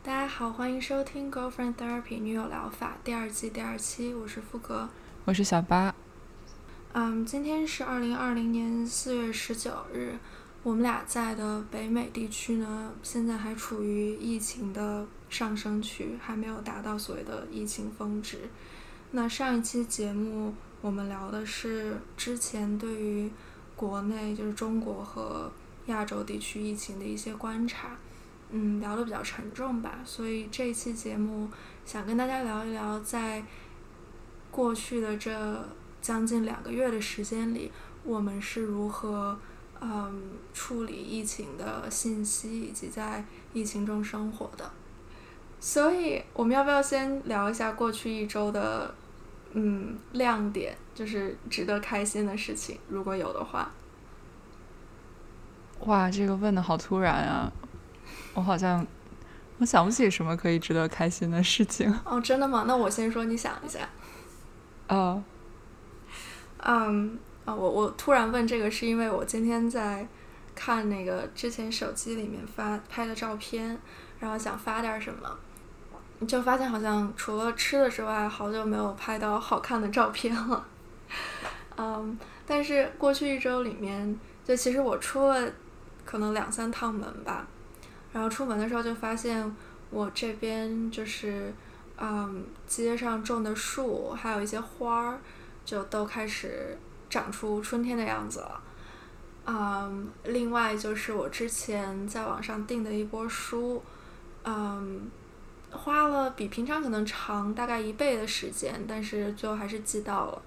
大家好，欢迎收听《Girlfriend Therapy》女友疗法第二季第二期，我是富格，我是小八。嗯，今天是二零二零年四月十九日，我们俩在的北美地区呢，现在还处于疫情的上升区，还没有达到所谓的疫情峰值。那上一期节目我们聊的是之前对于国内就是中国和亚洲地区疫情的一些观察。嗯，聊的比较沉重吧，所以这一期节目想跟大家聊一聊，在过去的这将近两个月的时间里，我们是如何嗯处理疫情的信息，以及在疫情中生活的。所以，我们要不要先聊一下过去一周的嗯亮点，就是值得开心的事情，如果有的话。哇，这个问的好突然啊！我好像我想不起什么可以值得开心的事情。哦，真的吗？那我先说，你想一下。哦。嗯啊，我我突然问这个，是因为我今天在看那个之前手机里面发拍的照片，然后想发点什么，就发现好像除了吃的之外，好久没有拍到好看的照片了。嗯，但是过去一周里面，就其实我出了可能两三趟门吧。然后出门的时候就发现，我这边就是，嗯，街上种的树，还有一些花儿，就都开始长出春天的样子了。嗯，另外就是我之前在网上订的一波书，嗯，花了比平常可能长大概一倍的时间，但是最后还是寄到了，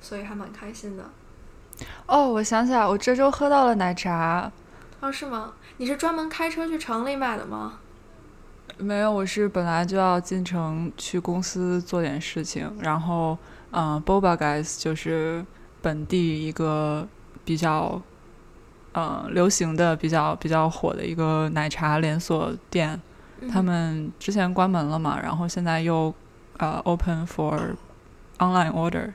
所以还蛮开心的。哦，我想起来，我这周喝到了奶茶。哦，是吗？你是专门开车去城里买的吗？没有，我是本来就要进城去公司做点事情，然后，嗯，Boba Guys 就是本地一个比较，嗯，流行的、比较比较火的一个奶茶连锁店，他们之前关门了嘛，然后现在又，呃，open for online order，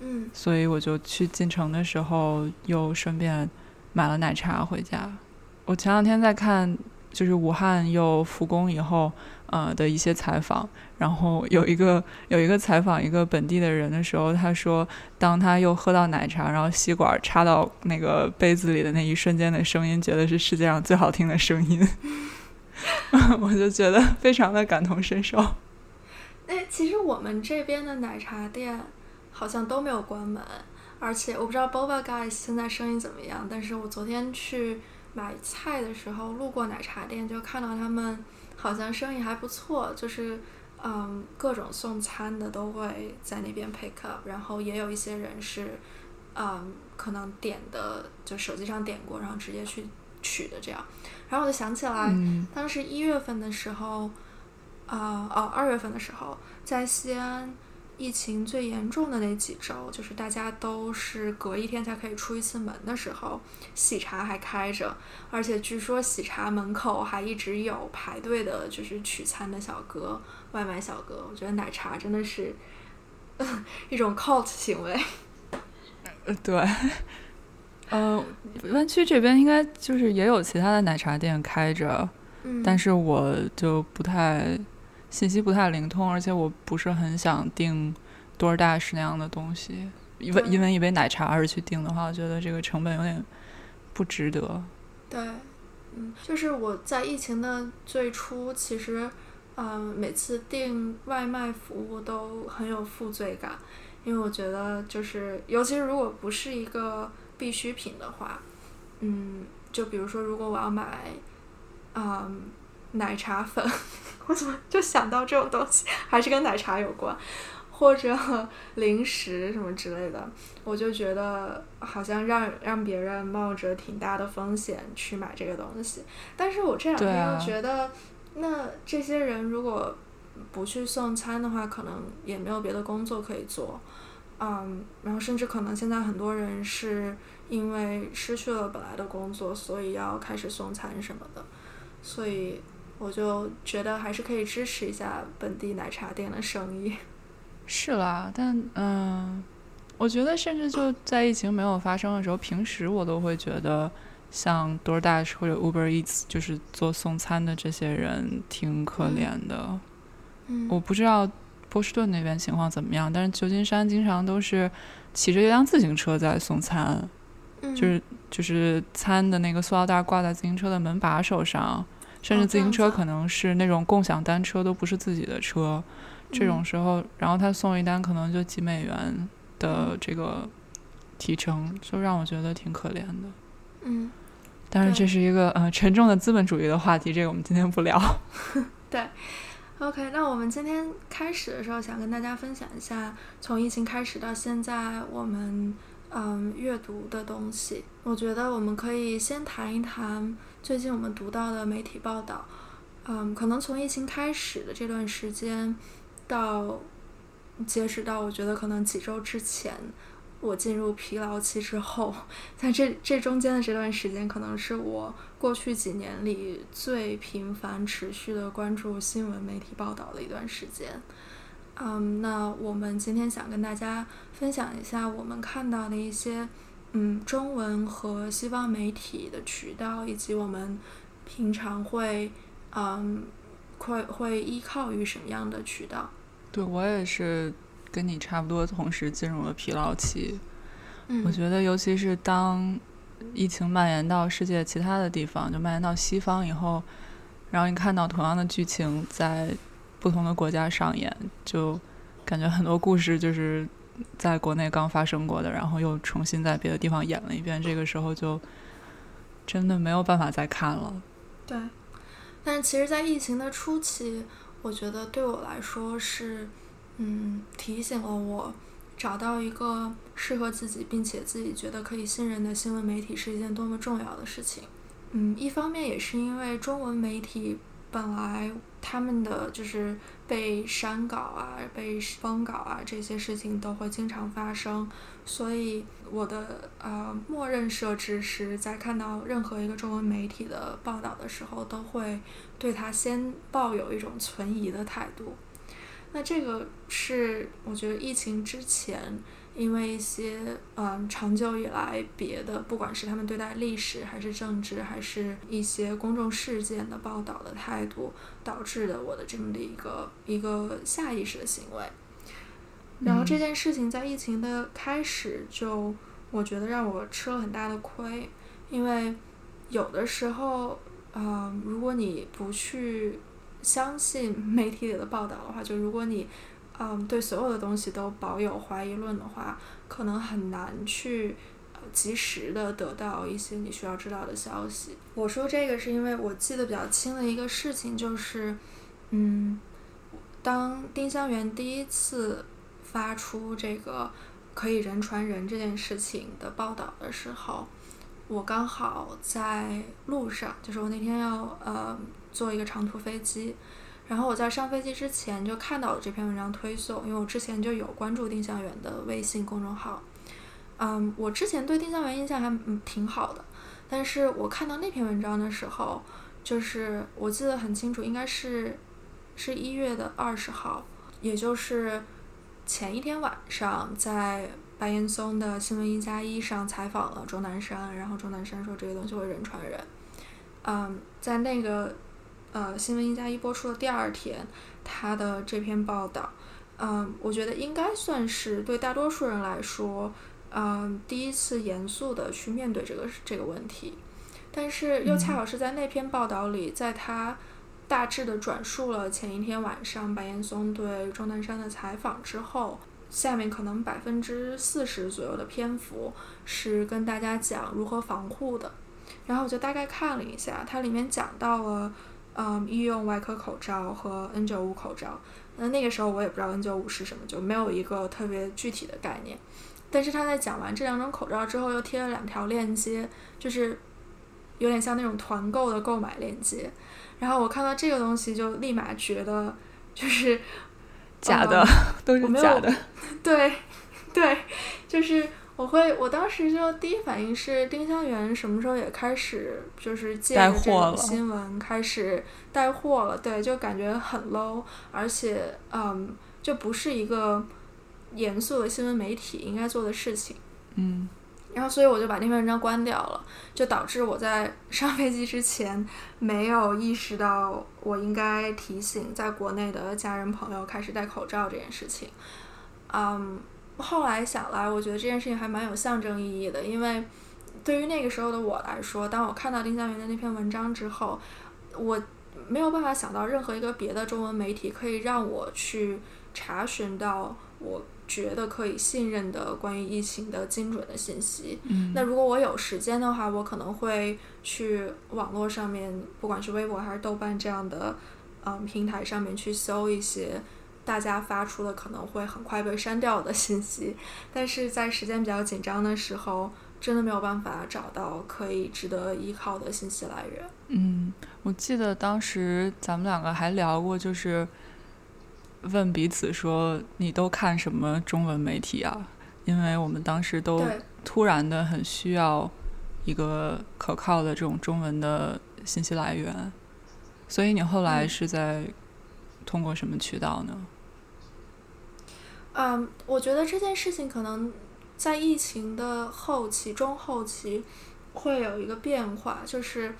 嗯，所以我就去进城的时候又顺便买了奶茶回家。我前两天在看，就是武汉又复工以后，呃的一些采访，然后有一个有一个采访一个本地的人的时候，他说，当他又喝到奶茶，然后吸管插到那个杯子里的那一瞬间的声音，觉得是世界上最好听的声音，我就觉得非常的感同身受。哎，其实我们这边的奶茶店好像都没有关门，而且我不知道 Boba Guys 现在生意怎么样，但是我昨天去。买菜的时候路过奶茶店，就看到他们好像生意还不错，就是嗯各种送餐的都会在那边 pick up，然后也有一些人是嗯可能点的就手机上点过，然后直接去取的这样。然后我就想起来，当时一月份的时候，啊哦二月份的时候在西安。疫情最严重的那几周，就是大家都是隔一天才可以出一次门的时候，喜茶还开着，而且据说喜茶门口还一直有排队的，就是取餐的小哥、外卖小哥。我觉得奶茶真的是 一种 cult 行为。呃，对，呃，湾区这边应该就是也有其他的奶茶店开着，但是我就不太。信息不太灵通，而且我不是很想订 DoorDash 那样的东西，因为因为一杯奶茶而去订的话，我觉得这个成本有点不值得。对，嗯，就是我在疫情的最初，其实，嗯，每次订外卖服务都很有负罪感，因为我觉得就是，尤其是如果不是一个必需品的话，嗯，就比如说如果我要买，嗯。奶茶粉，我怎么就想到这种东西，还是跟奶茶有关，或者 零食什么之类的，我就觉得好像让让别人冒着挺大的风险去买这个东西。但是我这两天又觉得，那这些人如果不去送餐的话，可能也没有别的工作可以做，嗯，然后甚至可能现在很多人是因为失去了本来的工作，所以要开始送餐什么的，所以。我就觉得还是可以支持一下本地奶茶店的生意。是啦，但嗯，我觉得甚至就在疫情没有发生的时候，平时我都会觉得像 DoorDash 或者 Uber Eats，就是做送餐的这些人挺可怜的。嗯，我不知道波士顿那边情况怎么样，但是旧金山经常都是骑着一辆自行车在送餐，嗯就是就是餐的那个塑料袋挂在自行车的门把手上，甚至哦自行车可能是那种共享单车，都不是自己的车。这种嗯时候，然后他送一单可能就几美元嗯的这个提成，就让我觉得挺可怜的。嗯但是这是一个呃沉重的资本主义的话题，这个我们今天不聊。对 OK，那我们今天开始的时候，想跟大家分享一下，从疫情开始到现在，我们嗯阅读的东西。我觉得我们可以先谈一谈最近我们读到的媒体报道。嗯，可能从疫情开始的这段时间，到截止到我觉得可能几周之前，我进入疲劳期之后，在这这中间的这段时间，可能是我过去几年里最频繁、持续的关注新闻媒体报道的一段时间。嗯，那我们今天想跟大家分享一下我们看到的一些嗯中文和西方媒体的渠道，以及我们平常会嗯会会依靠于什么样的渠道。对我也是跟你差不多，同时进入了疲劳期。嗯，我觉得，尤其是当疫情蔓延到世界其他的地方，就蔓延到西方以后，然后你看到同样的剧情在不同的国家上演，就感觉很多故事就是在国内刚发生过的，然后又重新在别的地方演了一遍。这个时候就真的没有办法再看了。对，但其实，在疫情的初期，我觉得对我来说是，嗯，提醒了我找到一个适合自己并且自己觉得可以信任的新闻媒体是一件多么重要的事情。嗯，一方面也是因为中文媒体本来他们的就是被删稿啊、被封稿啊这些事情都会经常发生，所以我的呃默认设置是在看到任何一个中文媒体的报道的时候，都会对它先抱有一种存疑的态度。那这个是我觉得疫情之前，因为一些嗯长久以来别的，不管是他们对待历史，还是政治，还是一些公众事件的报道的态度，导致的我的这么的一个一个下意识的行为。然后这件事情在疫情的开始就，我觉得让我吃了很大的亏，因为有的时候，嗯，如果你不去相信媒体里的报道的话，就如果你，嗯，对所有的东西都保有怀疑论的话，可能很难去。及时的得到一些你需要知道的消息。我说这个是因为我记得比较清的一个事情就是，嗯，当丁香园第一次发出这个可以人传人这件事情的报道的时候，我刚好在路上，就是我那天要呃坐一个长途飞机，然后我在上飞机之前就看到了这篇文章推送，因为我之前就有关注丁香园的微信公众号，嗯，我之前对丁香园印象还嗯挺好的，但是我看到那篇文章的时候，就是我记得很清楚，应该是是一月的二十号，也就是前一天晚上，在白岩松的新闻一加一上采访了钟南山，然后钟南山说这个东西会人传人。嗯，在那个呃新闻一加一播出的第二天，他的这篇报道，嗯，我觉得应该算是对大多数人来说，嗯，第一次严肃的去面对这个这个问题。但是又恰好是在那篇报道里，在他大致的转述了前一天晚上白岩松对钟南山的采访之后，下面可能百分之四十左右的篇幅是跟大家讲如何防护的。然后我就大概看了一下，它里面讲到了，嗯，医用外科口罩和 N 九五口罩。那那个时候我也不知道 N 九五是什么，就没有一个特别具体的概念。但是他在讲完这两种口罩之后，又贴了两条链接，就是有点像那种团购的购买链接。然后我看到这个东西，就立马觉得就是假的，都是假的。对，对，就是我会，我当时就第一反应是丁香园什么时候也开始就是借这种新闻开始带货了，对，就感觉很 low，而且嗯，就不是一个严肃的新闻媒体应该做的事情。嗯然后所以我就把那篇文章关掉了，就导致我在 上飞机之前没有意识到我应该提醒在国内的家人朋友开始戴口罩这件事情。嗯，后来想来，我觉得这件事情还蛮有象征意义的，因为对于那个时候的我来说，当我看到丁香园的那篇文章之后，我没有办法想到任何一个别的中文媒体可以让我去查询到我。觉得可以信任的关于疫情的精准的信息。嗯，那如果我有时间的话，我可能会去网络上面，不管是微博还是豆瓣这样的嗯平台上面去搜一些大家发出的可能会很快被删掉的信息。但是在时间比较紧张的时候，真的没有办法找到可以值得依靠的信息来源。嗯，我记得当时咱们两个还聊过，就是。问彼此说：“你都看什么中文媒体啊？”因为我们当时都突然的很需要一个可靠的这种中文的信息来源，所以你后来是在通过什么渠道呢？嗯，我觉得这件事情可能在疫情的后期、中后期会有一个变化，就是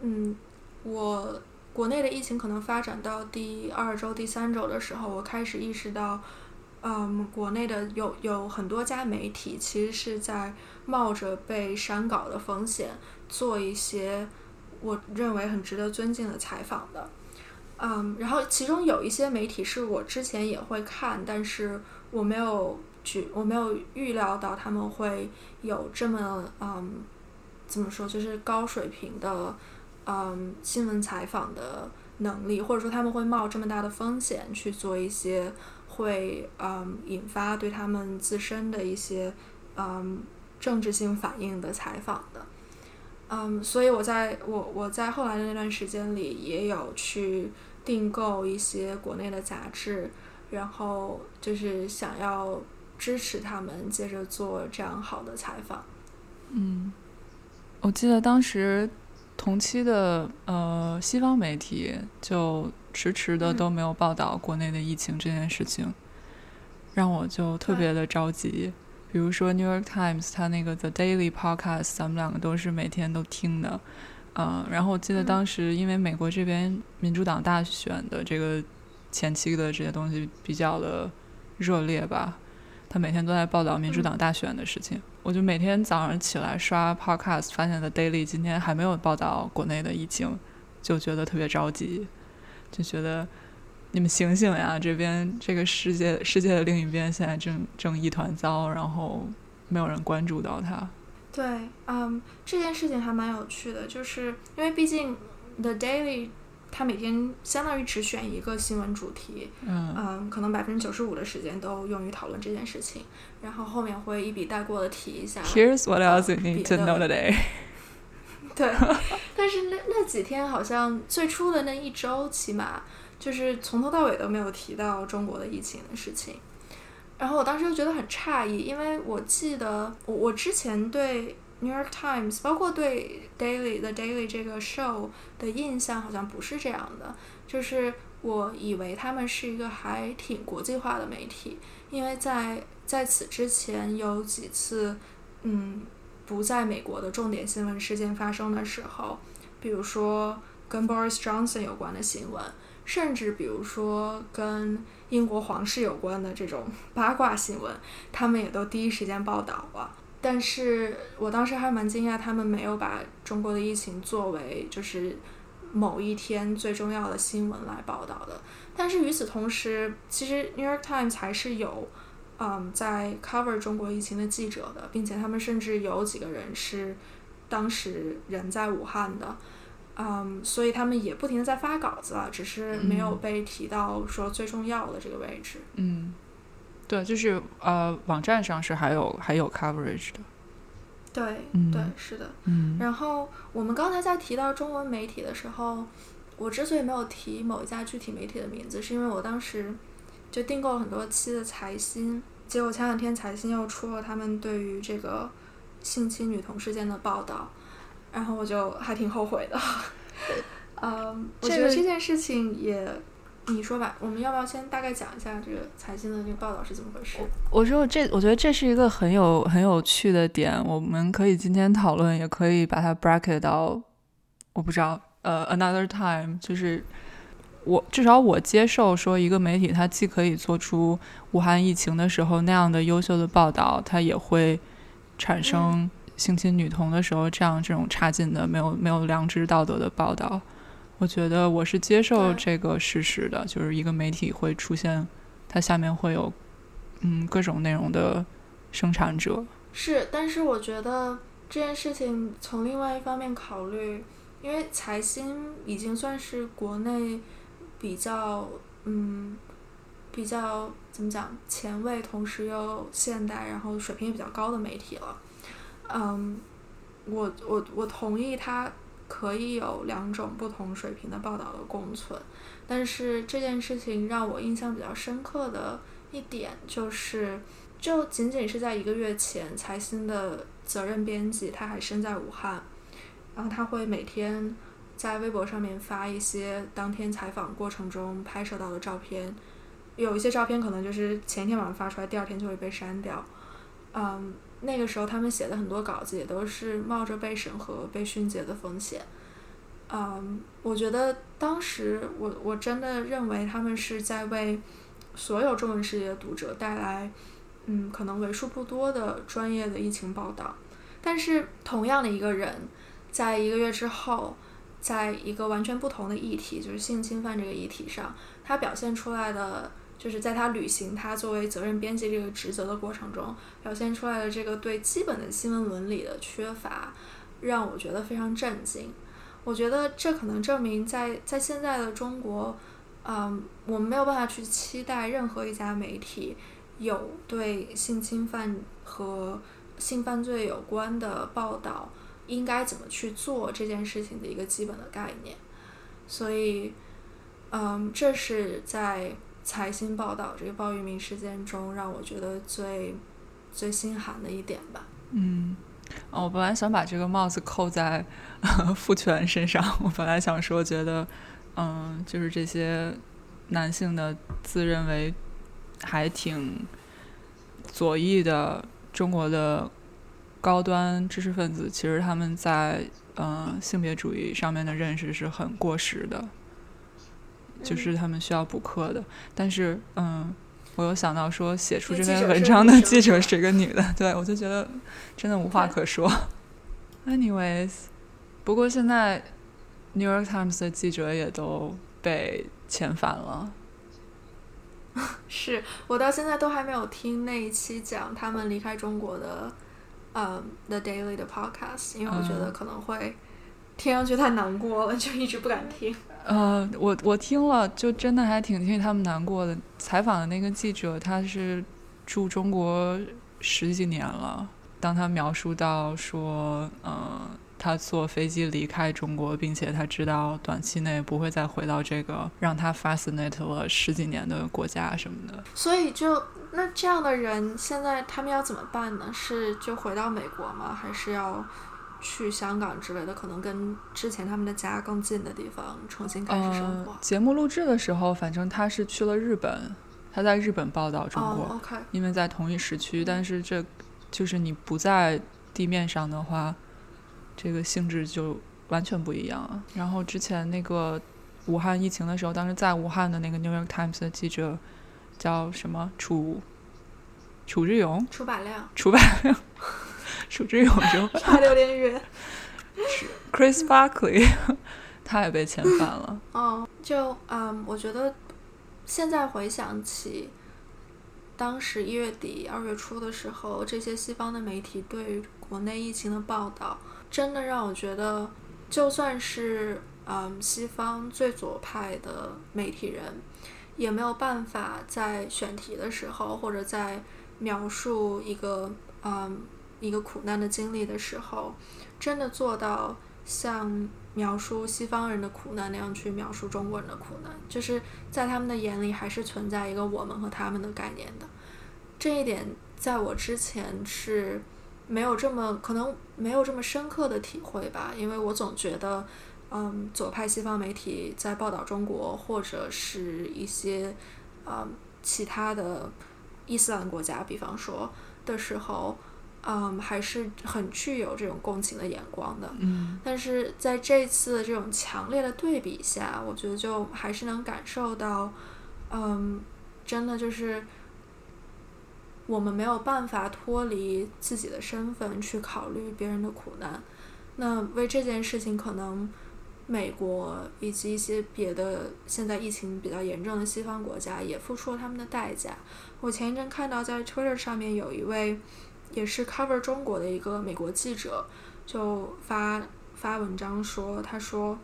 嗯，我。国内的疫情可能发展到第二周、第三周的时候，我开始意识到，嗯，国内的有有很多家媒体其实是在冒着被删稿的风险做一些我认为很值得尊敬的采访的，嗯，然后其中有一些媒体是我之前也会看，但是我没有去我没有预料到他们会有这么嗯，怎么说，就是高水平的。嗯，新闻采访的能力，或者说他们会冒这么大的风险去做一些会嗯引发对他们自身的一些嗯政治性反应的采访的，嗯，所以我在我我在后来的那段时间里也有去订购一些国内的杂志，然后就是想要支持他们接着做这样好的采访。嗯，我记得当时。同期的呃西方媒体就迟迟的都没有报道国内的疫情这件事情，让我就特别的着急。比如说《New York Times》它那个 The Daily Podcast，咱们两个都是每天都听的，嗯，然后我记得当时因为美国这边民主党大选的这个前期的这些东西比较的热烈吧。他每天都在报道民主党大选的事情，我就每天早上起来刷 podcast，发现的 daily 今天还没有报道国内的疫情，就觉得特别着急，就觉得你们醒醒呀！这边这个世界世界的另一边现在正正一团糟，然后没有人关注到它。对，嗯，这件事情还蛮有趣的，就是因为毕竟 the daily。他每天相当于只选一个新闻主题，嗯，可能百分之九十五的时间都用于讨论这件事情，然后后面会一笔带过的提一下。Here's what else you need to know today。对，但是那那几天好像最初的那一周，起码就是从头到尾都没有提到中国的疫情的事情，然后我当时就觉得很诧异，因为我记得我我之前对。New York Times，包括对 Daily 的 Daily 这个 show 的印象好像不是这样的，就是我以为他们是一个还挺国际化的媒体，因为在在此之前有几次，嗯，不在美国的重点新闻事件发生的时候，比如说跟 Boris Johnson 有关的新闻，甚至比如说跟英国皇室有关的这种八卦新闻，他们也都第一时间报道了。但是我当时还蛮惊讶，他们没有把中国的疫情作为就是某一天最重要的新闻来报道的。但是与此同时，其实《New York Times》还是有嗯在 cover 中国疫情的记者的，并且他们甚至有几个人是当时人在武汉的，嗯，所以他们也不停的在发稿子，只是没有被提到说最重要的这个位置。嗯。对，就是呃，网站上是还有还有 coverage 的。对，对，是的。嗯。然后我们刚才在提到中文媒体的时候，我之所以没有提某一家具体媒体的名字，是因为我当时就订购了很多期的财新，结果前两天财新又出了他们对于这个性侵女童事件的报道，然后我就还挺后悔的。嗯，我觉得这件事情也。你说吧，我们要不要先大概讲一下这个财经的这个报道是怎么回事？我说这，我觉得这是一个很有很有趣的点，我们可以今天讨论，也可以把它 bracket 到，我不知道，呃，another time，就是我至少我接受说一个媒体它既可以做出武汉疫情的时候那样的优秀的报道，它也会产生性侵女童的时候这样这种差劲的没有没有良知道德的报道。我觉得我是接受这个事实的，就是一个媒体会出现，它下面会有，嗯，各种内容的生产者。是，但是我觉得这件事情从另外一方面考虑，因为财新已经算是国内比较，嗯，比较怎么讲前卫，同时又现代，然后水平也比较高的媒体了。嗯，我我我同意他。可以有两种不同水平的报道的共存，但是这件事情让我印象比较深刻的一点就是，就仅仅是在一个月前，财新的责任编辑他还身在武汉，然后他会每天在微博上面发一些当天采访过程中拍摄到的照片，有一些照片可能就是前一天晚上发出来，第二天就会被删掉，嗯。那个时候，他们写的很多稿子也都是冒着被审核、被训诫的风险。嗯，我觉得当时我我真的认为他们是在为所有中文世界的读者带来，嗯，可能为数不多的专业的疫情报道。但是，同样的一个人，在一个月之后，在一个完全不同的议题，就是性侵犯这个议题上，他表现出来的。就是在他履行他作为责任编辑这个职责的过程中，表现出来的这个对基本的新闻伦理的缺乏，让我觉得非常震惊。我觉得这可能证明，在在现在的中国，嗯，我们没有办法去期待任何一家媒体有对性侵犯和性犯罪有关的报道应该怎么去做这件事情的一个基本的概念。所以，嗯，这是在。财新报道这个鲍玉明事件中，让我觉得最最心寒的一点吧。嗯，哦，我本来想把这个帽子扣在父权身上。我本来想说，觉得，嗯，就是这些男性的自认为还挺左翼的中国的高端知识分子，其实他们在嗯性别主义上面的认识是很过时的。就是他们需要补课的，但是嗯，我有想到说写出这篇文章的记者是一个女的，对我就觉得真的无话可说。Anyways，不过现在 New York Times 的记者也都被遣返了。是我到现在都还没有听那一期讲他们离开中国的呃 The Daily 的 Podcast，因为我觉得可能会听上去太难过了，就一直不敢听。呃，我我听了，就真的还挺替他们难过的。采访的那个记者，他是住中国十几年了。当他描述到说，嗯，他坐飞机离开中国，并且他知道短期内不会再回到这个让他 fascinate 了十几年的国家什么的。所以，就那这样的人，现在他们要怎么办呢？是就回到美国吗？还是要？去香港之类的，可能跟之前他们的家更近的地方重新开始生活。节目录制的时候，反正他是去了日本，他在日本报道中国，因为在同一时区。但是这就是你不在地面上的话，这个性质就完全不一样了。然后之前那个武汉疫情的时候，当时在武汉的那个《New York Times》的记者叫什么？楚楚志勇？楚百亮？楚百亮。楚之勇就差的有点远。Chris Buckley，他也被遣返了。哦，就嗯，我觉得现在回想起当时一月底、二月初的时候，这些西方的媒体对国内疫情的报道，真的让我觉得，就算是嗯西方最左派的媒体人，也没有办法在选题的时候，或者在描述一个嗯。一个苦难的经历的时候，真的做到像描述西方人的苦难那样去描述中国人的苦难，就是在他们的眼里还是存在一个我们和他们的概念的。这一点在我之前是没有这么可能没有这么深刻的体会吧，因为我总觉得嗯左派西方媒体在报道中国，或者是一些嗯其他的伊斯兰国家，比方说的时候，嗯还是很具有这种共情的眼光的。嗯但是在这次这种强烈的对比下，我觉得就还是能感受到，嗯，真的就是我们没有办法脱离自己的身份去考虑别人的苦难。那为这件事情，可能美国以及一些别的现在疫情比较严重的西方国家也付出了他们的代价。我前一阵看到在 Twitter 上面有一位也是 cover 中国的一个美国记者，就发发文章说，他说，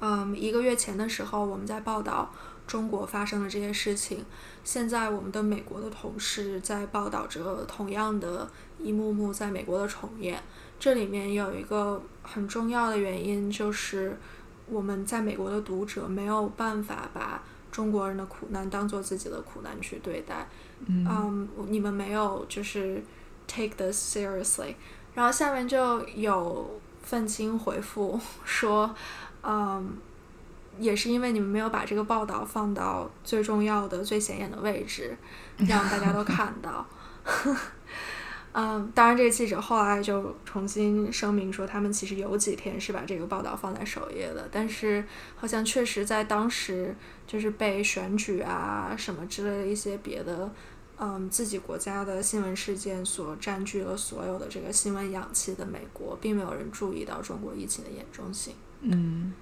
嗯，一个月前的时候我们在报道中国发生的这些事情，现在我们的美国的同事在报道着同样的一幕幕在美国的重演。这里面有一个很重要的原因，就是我们在美国的读者没有办法把中国人的苦难当做自己的苦难去对待。嗯，你们没有就是 take this seriously。然后下面就有愤青回复说，嗯，也是因为你们没有把这个报道放到最重要的、最显眼的位置，让大家都看到。嗯，当然，这个记者后来就重新声明说，他们其实有几天是把这个报道放在首页的，但是好像确实在当时就是被选举啊什么之类的一些别的，嗯，自己国家的新闻事件所占据了所有的这个新闻氧气的美国，并没有人注意到中国疫情的严重性。嗯，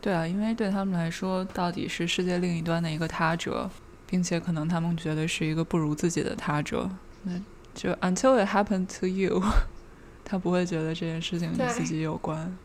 对啊，因为对他们来说，到底是世界另一端的一个他者，并且可能他们觉得是一个不如自己的他者，那就 until it happened to you，他不会觉得这件事情与自己有关。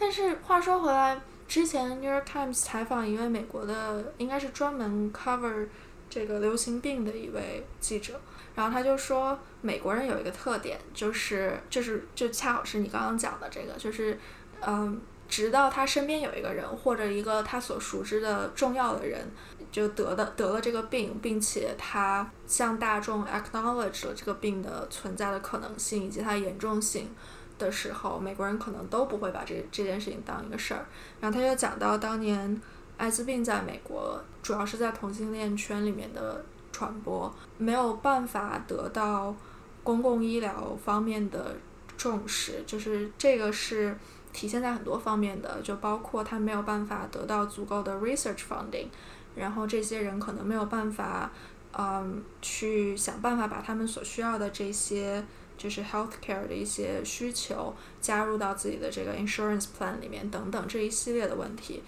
但是话说回来，之前 New York Times 采访一位美国的，应该是专门 cover 这个流行病的一位记者，然后他就说，美国人有一个特点，就是就是就恰好是你刚刚讲的这个，就是嗯，直到他身边有一个人或者一个他所熟知的重要的人。就得的得了这个病，并且他向大众 acknowledge 了这个病的存在的可能性以及它严重性的时候，美国人可能都不会把这这件事情当一个事儿。然后他就讲到当年艾滋病在美国主要是在同性恋圈里面的传播，没有办法得到公共医疗方面的重视，就是这个是体现在很多方面的，就包括他没有办法得到足够的 research funding。然后这些人可能没有办法，嗯，去想办法把他们所需要的这些就是 healthcare 的一些需求加入到自己的这个 insurance plan 里面等等这一系列的问题，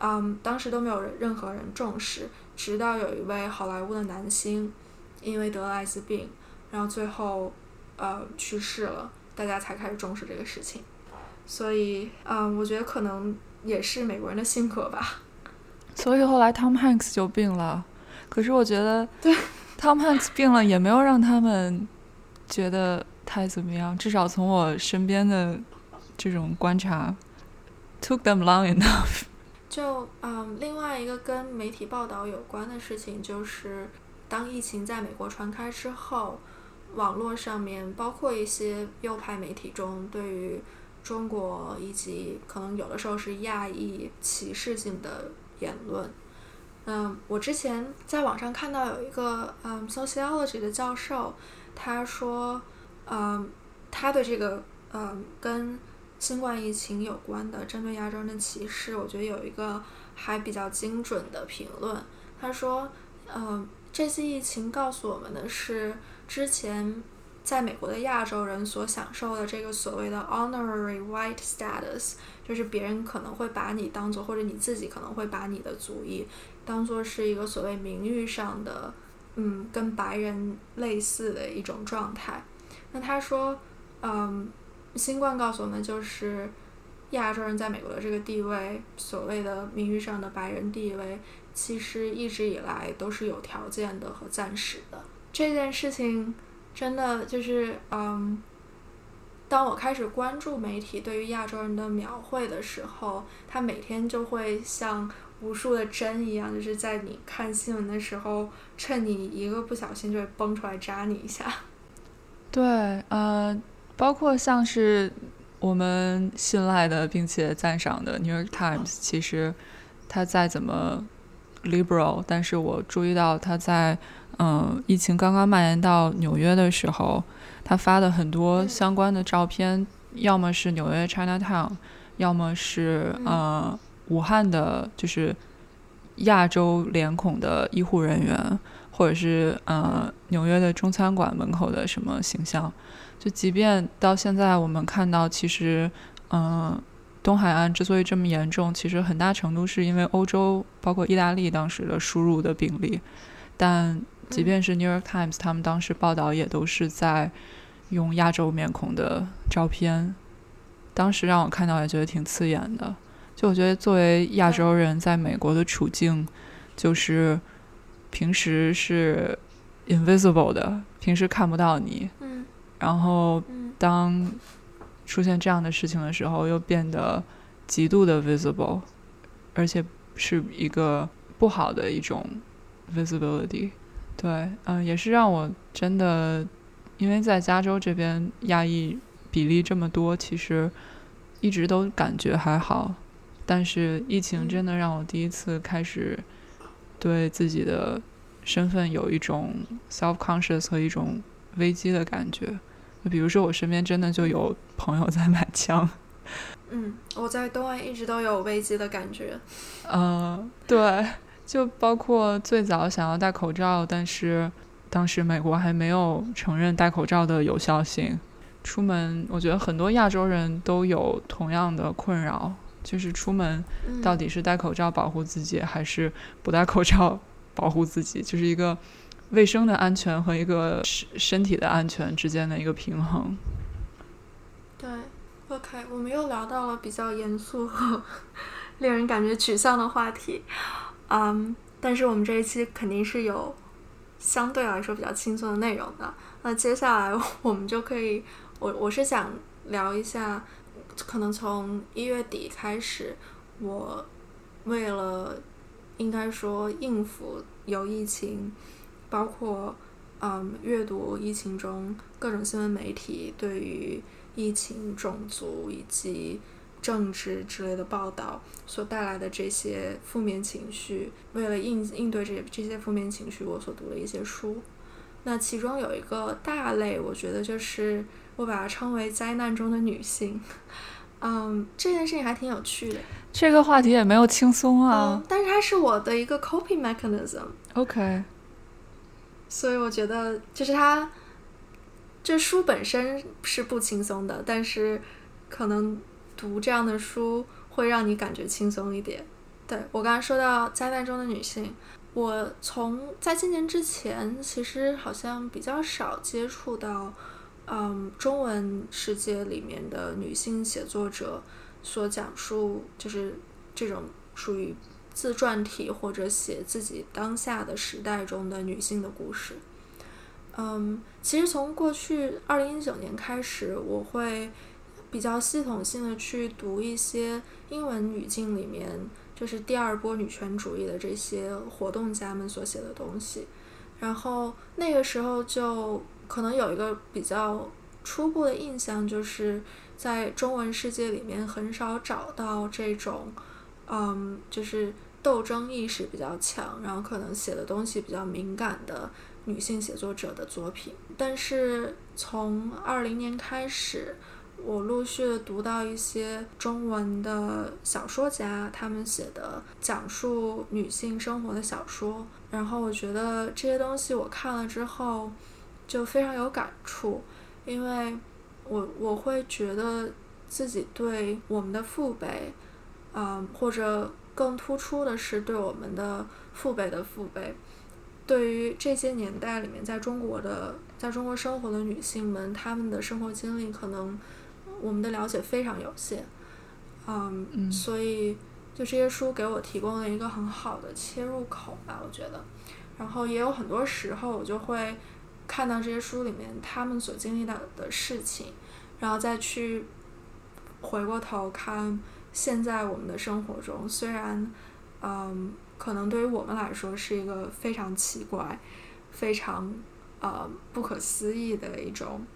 嗯，当时都没有任何人重视，直到有一位好莱坞的男星因为得了艾滋病，然后最后呃去世了，大家才开始重视这个事情。所以，嗯，我觉得可能也是美国人的性格吧。所以后来 Tom Hanks 就病了，可是我觉得对 Tom Hanks 病了也没有让他们觉得太怎么样，至少从我身边的这种观察，took them long enough。就嗯，另外一个跟媒体报道有关的事情，就是当疫情在美国传开之后，网络上面包括一些右派媒体中对于中国以及可能有的时候是亚裔歧视性的言论。嗯，我之前在网上看到有一个嗯 sociology 的教授，他说，嗯，他对这个嗯跟新冠疫情有关的针对亚洲人的歧视，我觉得有一个还比较精准的评论。他说，嗯，这次疫情告诉我们的是，之前在美国的亚洲人所享受的这个所谓的 honorary white status，就是别人可能会把你当做，或者你自己可能会把你的族裔当做是一个所谓名誉上的，嗯，跟白人类似的一种状态。那他说，嗯。新冠告诉我们，就是亚洲人在美国的这个地位，所谓的名誉上的白人地位，其实一直以来都是有条件的和暂时的。这件事情真的就是，嗯，当我开始关注媒体对于亚洲人的描绘的时候，他每天就会像无数的针一样，就是在你看新闻的时候，趁你一个不小心就会崩出来扎你一下。对，呃。包括像是我们信赖的并且赞赏的《New York Times》，其实它再怎么 liberal，但是我注意到它在嗯疫情刚刚蔓延到纽约的时候，他发的很多相关的照片，要么是纽约 Chinatown，要么是呃武汉的，就是亚洲脸孔的医护人员。或者是呃纽约的中餐馆门口的什么形象，就即便到现在我们看到，其实嗯东海岸之所以这么严重，其实很大程度是因为欧洲包括意大利当时的输入的病例，但即便是 New York Times 他们当时报道也都是在用亚洲面孔的照片，当时让我看到也觉得挺刺眼的。就我觉得作为亚洲人在美国的处境，就是。平时是 invisible 的，平时看不到你。嗯。然后，当出现这样的事情的时候，又变得极度的 visible，而且是一个不好的一种 visibility。对，嗯，也是让我真的，因为在加州这边亚裔比例这么多，其实一直都感觉还好，但是疫情真的让我第一次开始。对自己的身份有一种 self conscious 和一种危机的感觉，就比如说我身边真的就有朋友在买枪。嗯，我在东岸一直都有危机的感觉。嗯，对，就包括最早想要戴口罩，但是当时美国还没有承认戴口罩的有效性。出门，我觉得很多亚洲人都有同样的困扰。就是出门到底是戴口罩保护自己，还是不戴口罩保护自己？就是一个卫生的安全和一个身身体的安全之间的一个平衡。对，OK，我们又聊到了比较严肃和 令人感觉沮丧的话题，嗯，但是我们这一期肯定是有相对来说比较轻松的内容的。那接下来我们就可以，我我是想聊一下。可能从一月底开始，我为了应该说应付有疫情，包括嗯阅读疫情中各种新闻媒体对于疫情、种族以及政治之类的报道所带来的这些负面情绪，为了应应对这这些负面情绪，我所读的一些书。那其中有一个大类，我觉得就是我把它称为灾难中的女性。嗯，这件事情还挺有趣的。这个话题也没有轻松啊，但是它是我的一个 coping mechanism。OK。所以我觉得，就是它，这书本身是不轻松的，但是可能读这样的书会让你感觉轻松一点。对我刚刚说到灾难中的女性，我从在今年之前，其实好像比较少接触到。嗯，中文世界里面的女性写作者所讲述，就是这种属于自传体或者写自己当下的时代中的女性的故事。嗯，其实从过去二零一九年开始，我会比较系统性的去读一些英文语境里面，就是第二波女权主义的这些活动家们所写的东西，然后那个时候就。可能有一个比较初步的印象，就是在中文世界里面很少找到这种，嗯，就是斗争意识比较强，然后可能写的东西比较敏感的女性写作者的作品。但是从二零年开始，我陆续的读到一些中文的小说家他们写的讲述女性生活的小说，然后我觉得这些东西我看了之后。就非常有感触，因为我我会觉得自己对我们的父辈，嗯，或者更突出的是对我们的父辈的父辈，对于这些年代里面在中国的在中国生活的女性们，她们的生活经历可能我们的了解非常有限，嗯，所以就这些书给我提供了一个很好的切入口吧，我觉得，然后也有很多时候我就会。看到这些书里面他们所经历到的事情，然后再去回过头看现在我们的生活中，虽然嗯，可能对于我们来说是一个非常奇怪、非常呃不可思议的一种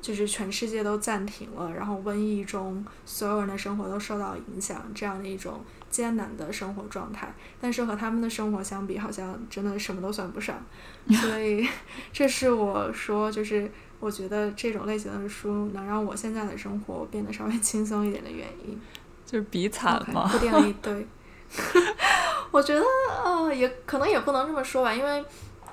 就是全世界都暂停了，然后瘟疫中所有人的生活都受到影响，这样的一种艰难的生活状态。但是和他们的生活相比，好像真的什么都算不上。所以，这是我说，就是我觉得这种类型的书能让我现在的生活变得稍微 轻松一点的原因。就是比惨吗？铺垫了一堆。我觉得呃，也可能也不能这么说吧，因为。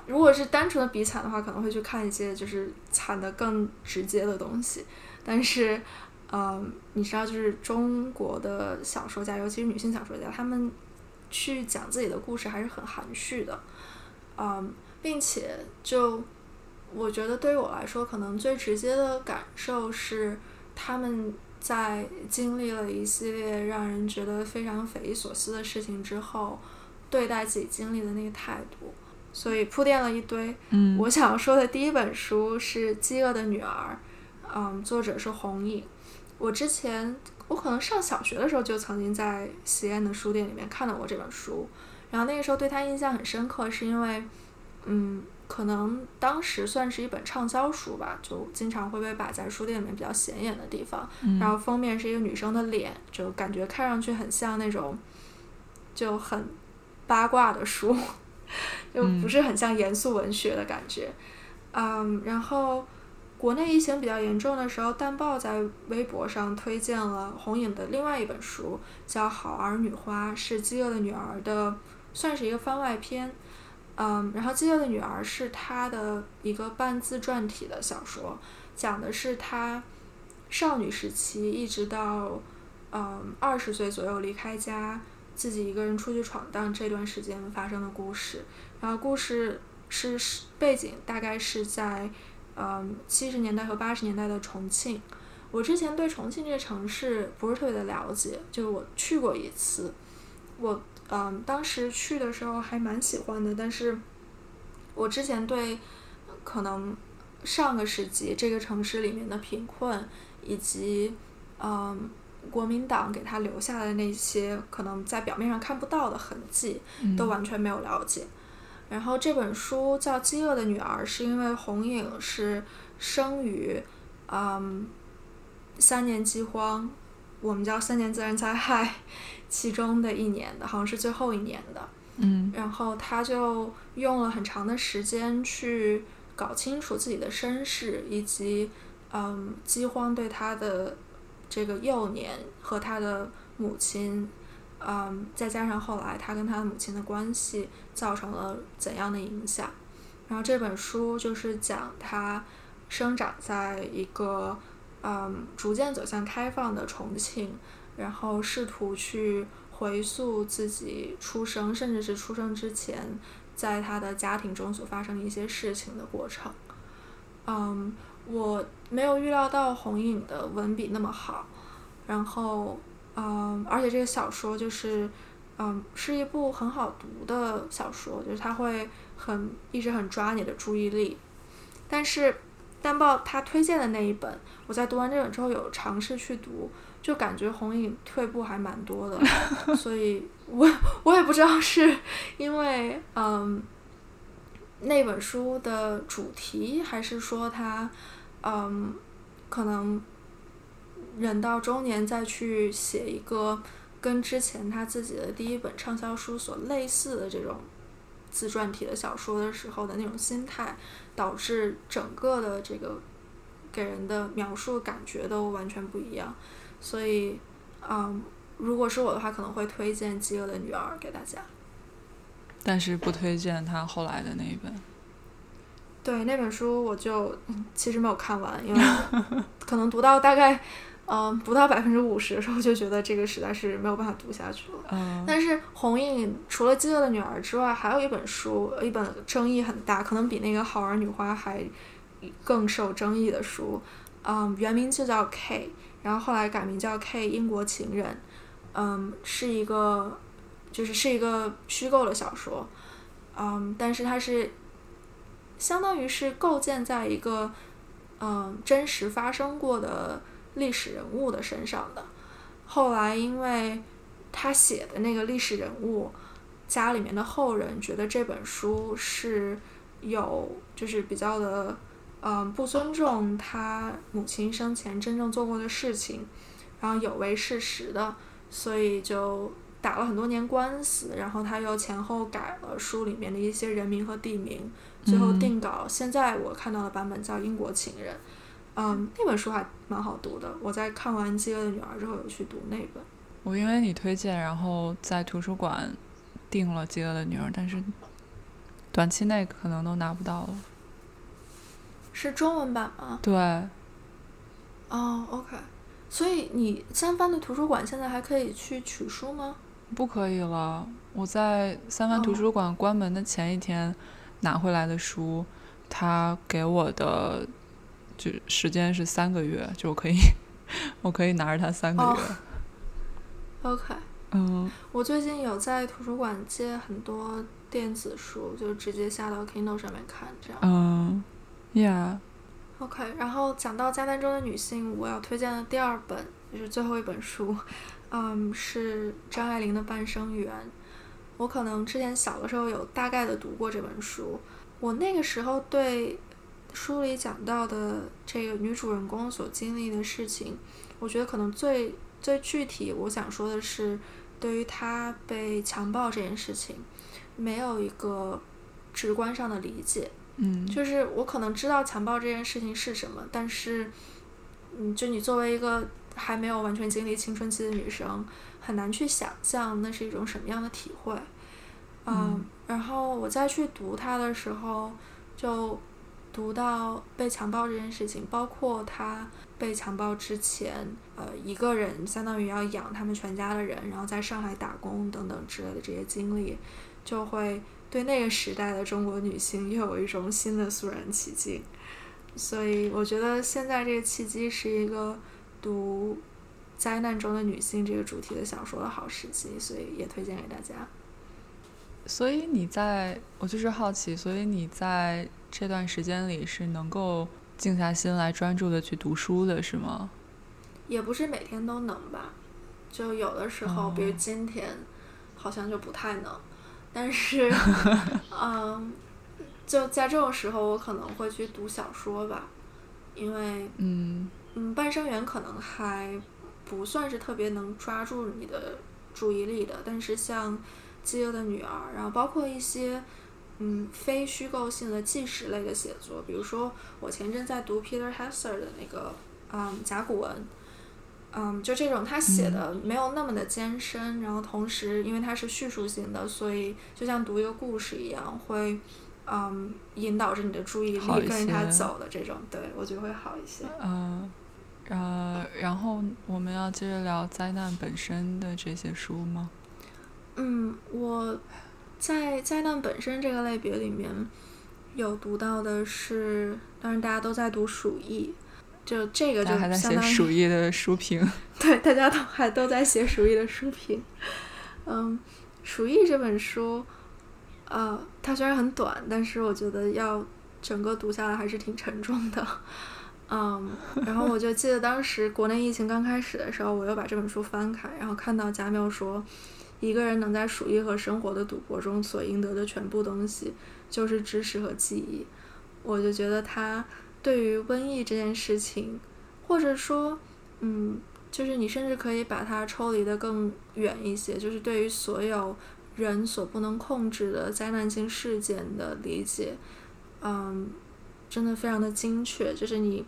如果是单纯的比惨的话，可能会去看一些就是惨的更直接的东西。但是，嗯，你知道，就是中国的小说家，尤其是女性小说家，她们去讲自己的故事还是很含蓄的，嗯，并且就我觉得对于我来说，可能最直接的感受是他们在经历了一系列让人觉得非常匪夷所思的事情之后，对待自己经历的那个态度。所以铺垫了一堆。嗯，我想说的第一本书是《饥饿的女儿》，嗯，作者是红影。我之前我可能上小学的时候就曾经在西安的书店里面看到过这本书，然后那个时候对他印象很深刻，是因为，嗯，可能当时算是一本畅销书吧，就经常会被摆在书店里面比较显眼的地方。然后封面是一个女生的脸，就感觉看上去很像那种，就很八卦的书。就不是很像严肃文学的感觉，嗯，然后国内疫情比较严重的时候，淡豹在微博上推荐了红影的另外一本书，叫《好儿女花》，是《饥饿的女儿》的，算是一个番外篇，嗯，然后《饥饿的女儿》是她的一个半自传体的小说，讲的是她少女时期一直到嗯二十岁左右离开家。自己一个人出去闯荡这段时间发生的故事，然后故事是背景大概是在，嗯七十年代和八十年代的重庆。我之前对重庆这个城市不是特别的了解，就是我去过一次，我嗯当时去的时候还蛮喜欢的，但是我之前对可能上个世纪这个城市里面的贫困以及嗯。国民党给他留下的那些可能在表面上看不到的痕迹，都完全没有了解。然后这本书叫《饥饿的女儿》，是因为红影是生于嗯三年饥荒，我们叫三年自然灾害其中的一年的，好像是最后一年的。嗯。然后他就用了很长的时间去搞清楚自己的身世，以及嗯饥荒对他的。这个幼年和他的母亲，嗯，再加上后来他跟他的母亲的关系造成了怎样的影响？然后这本书就是讲他生长在一个嗯逐渐走向开放的重庆，然后试图去回溯自己出生，甚至是出生之前在他的家庭中所发生一些事情的过程。嗯。我没有预料到红影的文笔那么好，然后，嗯，而且这个小说就是，嗯，是一部很好读的小说，就是它会很一直很抓你的注意力。但是，单报他推荐的那一本，我在读完这本之后有尝试去读，就感觉红影退步还蛮多的，所以我我也不知道是因为嗯那本书的主题，还是说它。嗯，可能人到中年再去写一个跟之前他自己的第一本畅销书所类似的这种自传体的小说的时候的那种心态，导致整个的这个给人的描述感觉都完全不一样。所以，嗯，如果是我的话，可能会推荐《饥饿的女儿》给大家，但是不推荐他后来的那一本。对那本书，我就其实没有看完，因为可能读到大概嗯不到百分之五十的时候，就觉得这个实在是没有办法读下去了。但是红印除了《饥饿的女儿》之外，还有一本书，一本争议很大，可能比那个《好儿女花》还更受争议的书。嗯，原名就叫 K，然后后来改名叫 K 英国情人。嗯，是一个就是是一个虚构的小说。嗯，但是它是。相当于是构建在一个嗯真实发生过的历史人物的身上的。后来，因为他写的那个历史人物家里面的后人觉得这本书是有就是比较的嗯，不尊重他母亲生前真正做过的事情，然后有违事实的，所以就打了很多年官司，然后他又前后改了书里面的一些人名和地名，最后定稿。现在我看到的版本叫《英国情人》，嗯，那本书还蛮好读的。我在看完《饥饿的女儿》之后，有去读那本。我因为你推荐，然后在图书馆订了《饥饿的女儿》，但是短期内可能都拿不到了。是中文版吗？对。哦，OK。所以你三藩的图书馆现在还可以去取书吗？不可以了。我在三藩图书馆关门的前一天拿回来的书，他给我的就时间是三个月，就我可以 我可以拿着它三个月。OK。嗯。我最近有在图书馆借很多电子书，就直接下到 Kindle 上面看，这样。嗯。Yeah，OK。然后讲到灾难中的女性，我要推荐的第二本就是最后一本书，嗯，是张爱玲的《半生缘》。我可能之前小的时候有大概的读过这本书。我那个时候对书里讲到的这个女主人公所经历的事情，我觉得可能最最具体，我想说的是，对于她被强暴这件事情，没有一个直观上的理解。嗯，就是我可能知道强暴这件事情是什么，但是，嗯，就你作为一个还没有完全经历青春期的女生，很难去想象那是一种什么样的体会。嗯，然后我再去读它的时候，就读到被强暴这件事情，包括他被强暴之前，呃，一个人相当于要养他们全家的人，然后在上海打工等等之类的这些经历，就会。对那个时代的中国女性又有一种新的肃然起敬，所以我觉得现在这个契机是一个读灾难中的女性这个主题的小说的好时机，所以也推荐给大家。所以你在，我就是好奇，所以你在这段时间里是能够静下心来专注的去读书的，是吗？也不是每天都能吧，就有的时候，比如今天，好像就不太能。但是，嗯，就在这种时候，我可能会去读小说吧，因为，嗯嗯，半生缘可能还不算是特别能抓住你的注意力的，但是像《饥饿的女儿》，然后包括一些嗯非虚构性的纪实类的写作，比如说我前阵在读 Peter Hessler 的那个嗯甲骨文。嗯，就这种他写的没有那么的艰深，然后同时因为它是叙述性的，所以就像读一个故事一样，会嗯引导着你的注意力跟着他走的这种，对我觉得会好一些。嗯，呃，然后我们要接着聊灾难本身的这些书吗？嗯，我在灾难本身这个类别里面有读到的是，当然大家都在读《鼠疫》。就这个就相当于鼠疫的书评，对，大家都还都在写鼠疫的书评。嗯，鼠疫这本书，呃，它虽然很短，但是我觉得要整个读下来还是挺沉重的。嗯，然后我就记得当时国内疫情刚开始的时候，我又把这本书翻开，然后看到加缪说，一个人能在鼠疫和生活的赌博中所赢得的全部东西，就是知识和记忆。我就觉得他。对于瘟疫这件事情，或者说，嗯，就是你甚至可以把它抽离的更远一些，就是对于所有人所不能控制的灾难性事件的理解，嗯，真的非常的精确，就是你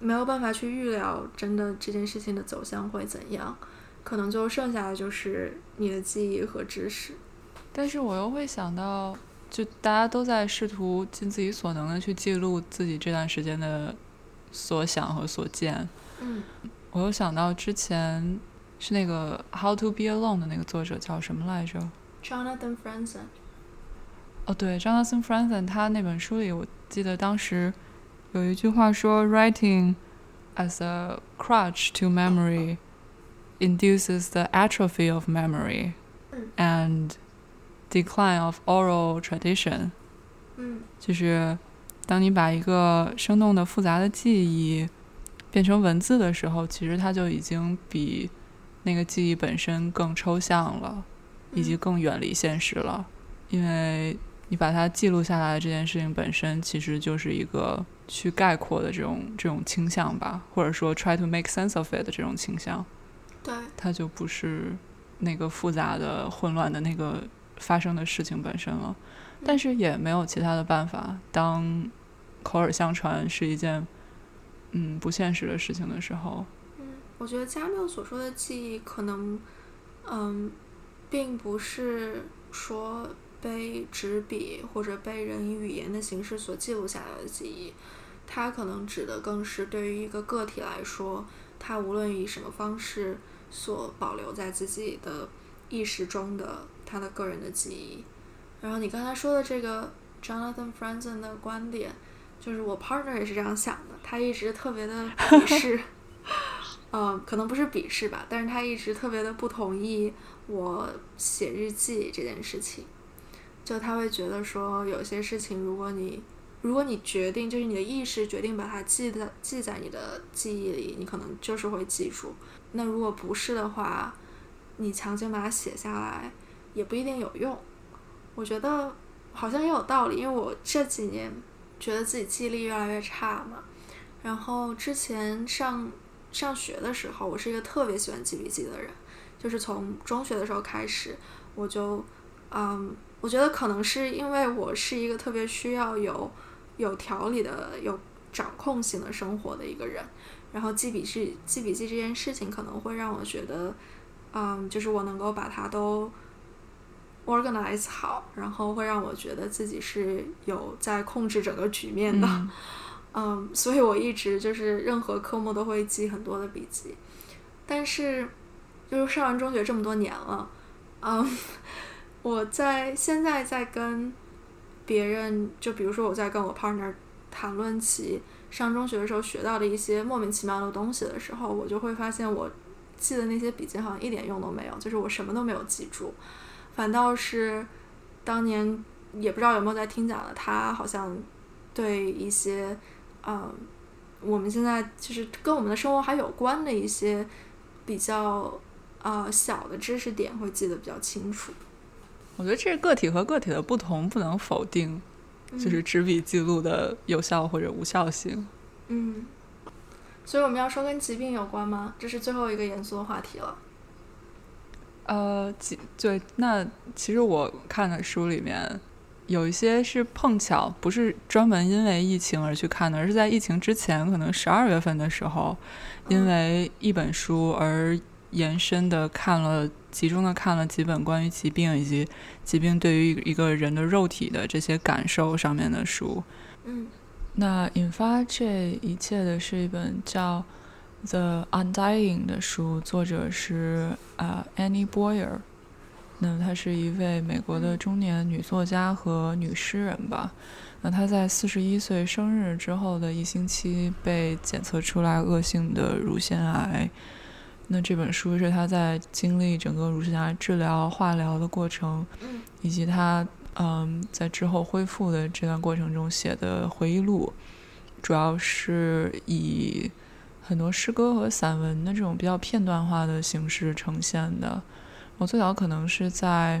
没有办法去预料真的这件事情的走向会怎样，可能就剩下的就是你的记忆和知识。但是我又会想到。就大家都在试图尽自己所能的去记录自己这段时间的所想和所见。嗯，我又想到之前是那个《How to Be Alone》的那个作者叫什么来着？Jonathan Franzen。哦，对，Jonathan Franzen，他那本书里，我记得当时有一句话说：“Writing as a crutch to memory induces the atrophy of memory。” and Decline of oral tradition，嗯，就是当你把一个生动的、复杂的记忆变成文字的时候，其实它就已经比那个记忆本身更抽象了，以及更远离现实了。因为你把它记录下来的这件事情本身，其实就是一个去概括的这种这种倾向吧，或者说 try to make sense of it 的这种倾向。对，它就不是那个复杂的、混乱的那个发生的事情本身了。但是也没有其他的办法。当口耳相传是一件嗯不现实的事情的时候，嗯，我觉得加缪所说的记忆可能，嗯，并不是说被纸笔或者被人以语言的形式所记录下来的记忆，它可能指的更是对于一个个体来说，他无论以什么方式所保留在自己的意识中的他的个人的记忆。然后你刚才说的这个 Jonathan Franzen 的观点，就是我 partner 也是这样想的，他一直特别的鄙视，嗯，可能不是鄙视吧，但是他一直特别的不同意我写日记这件事情，就他会觉得说有些事情，如果你如果你决定，就是你的意识决定把它记在记在你的记忆里，你可能就是会记住。那如果不是的话，你强行把它写下来，也不一定有用。我觉得好像也有道理，因为我这几年觉得自己记忆力越来越差嘛。然后之前上上学的时候，我是一个特别喜欢记笔记的人，就是从中学的时候开始，我就嗯，我觉得可能是因为我是一个特别需要有有条理的、有掌控性的生活的一个人，然后记笔记记笔记这件事情可能会让我觉得，嗯，就是我能够把它都。organize 好，然后会让我觉得自己是有在控制整个局面的，嗯，所以我一直就是任何科目都会记很多的笔记，但是就是上完中学这么多年了，嗯，我在现在在跟别人，就比如说我在跟我 partner 谈论起上中学的时候学到的一些莫名其妙的东西的时候，我就会发现我记的那些笔记好像一点用都没有，就是我什么都没有记住。反倒是当年也不知道有没有在听讲的，他好像对一些嗯，我们现在就是跟我们的生活还有关的一些比较呃小的知识点会记得比较清楚。我觉得这是个体和个体的不同，不能否定，就是纸笔记录的有效或者无效性。嗯，所以我们要说跟疾病有关吗？这是最后一个严肃的话题了。呃，疾对，那其实我看的书里面有一些是碰巧，不是专门因为疫情而去看的，而是在疫情之前，可能十二月份的时候，因为一本书而延伸的看了，集中的看了几本关于疾病以及疾病对于一个人的肉体的这些感受上面的书。嗯，那引发这一切的是一本叫。The Undying 的书作者是啊 Annie Boyer，那她是一位美国的中年女作家和女诗人吧。那她在四十一岁生日之后的一星期被检测出来恶性的乳腺癌。那这本书是她在经历整个乳腺癌治疗、化疗的过程，以及她嗯在之后恢复的这段过程中写的回忆录，主要是以。很多诗歌和散文的这种比较片段化的形式呈现的，我最早可能是在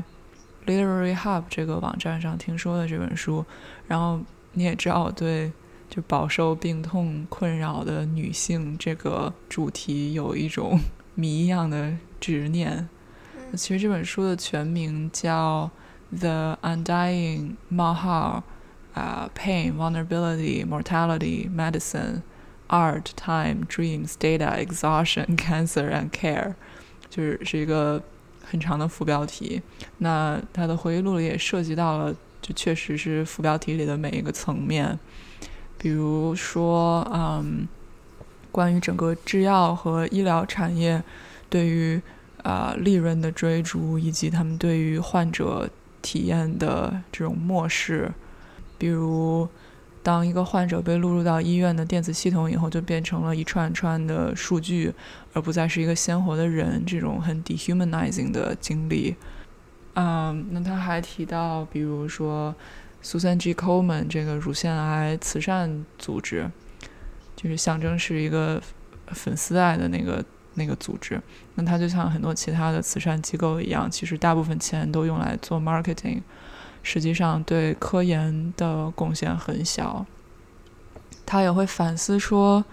Literary Hub 这个网站上听说的这本书。然后你也知道我对就饱受病痛困扰的女性这个主题有一种谜一样的执念。其实这本书的全名叫《The Undying Mahal》，啊，Pain, Vulnerability, Mortality, Medicine。Art, time, dreams, data, exhaustion, cancer and care，就是是一个很长的副标题。那他的回忆录里也涉及到了，就确实是副标题里的每一个层面。比如说，嗯，关于整个制药和医疗产业对于啊利润的追逐，以及他们对于患者体验的这种漠视，比如。当一个患者被录入到医院的电子系统以后，就变成了一串串的数据，而不再是一个鲜活的人。这种很 dehumanizing 的经历。嗯，那他还提到，比如说 Susan G. Komen 这个乳腺癌慈善组织，就是象征是一个粉丝爱的那个那个组织。那它就像很多其他的慈善机构一样，其实大部分钱都用来做 marketing。实际上对科研的贡献很小。他也会反思说，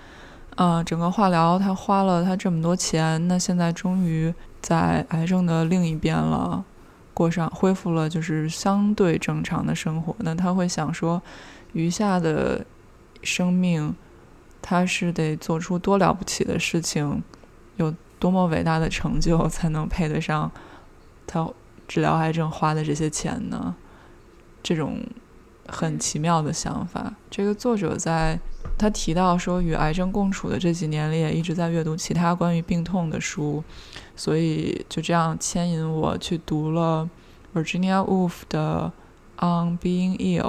呃，整个化疗他花了他这么多钱，那现在终于在癌症的另一边了，过上恢复了就是相对正常的生活。那他会想说，余下的生命，他是得做出多了不起的事情，有多么伟大的成就，才能配得上他治疗癌症花的这些钱呢？这种。很奇妙的想法。这个作者在他提到说，与癌症共处的这几年里，也一直在阅读其他关于病痛的书，所以就这样牵引我去读了 Virginia Woolf 的《On Being Ill》。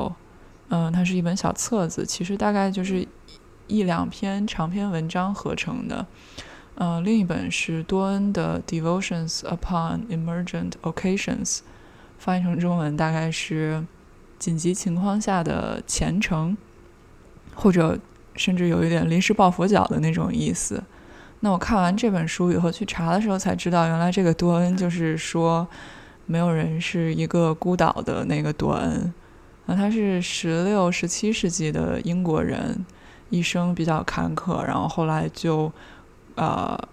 嗯，它是一本小册子，其实大概就是一两篇长篇文章合成的。嗯，另一本是多恩的《Devotions Upon Emergent Occasions》，翻译成中文大概是。紧急情况下的虔诚，或者甚至有一点临时抱佛脚的那种意思。那我看完这本书以后去查的时候才知道，原来这个多恩就是说，没有人是一个孤岛的那个多恩。那他是十六、十七世纪的英国人，一生比较坎坷，然后后来就呃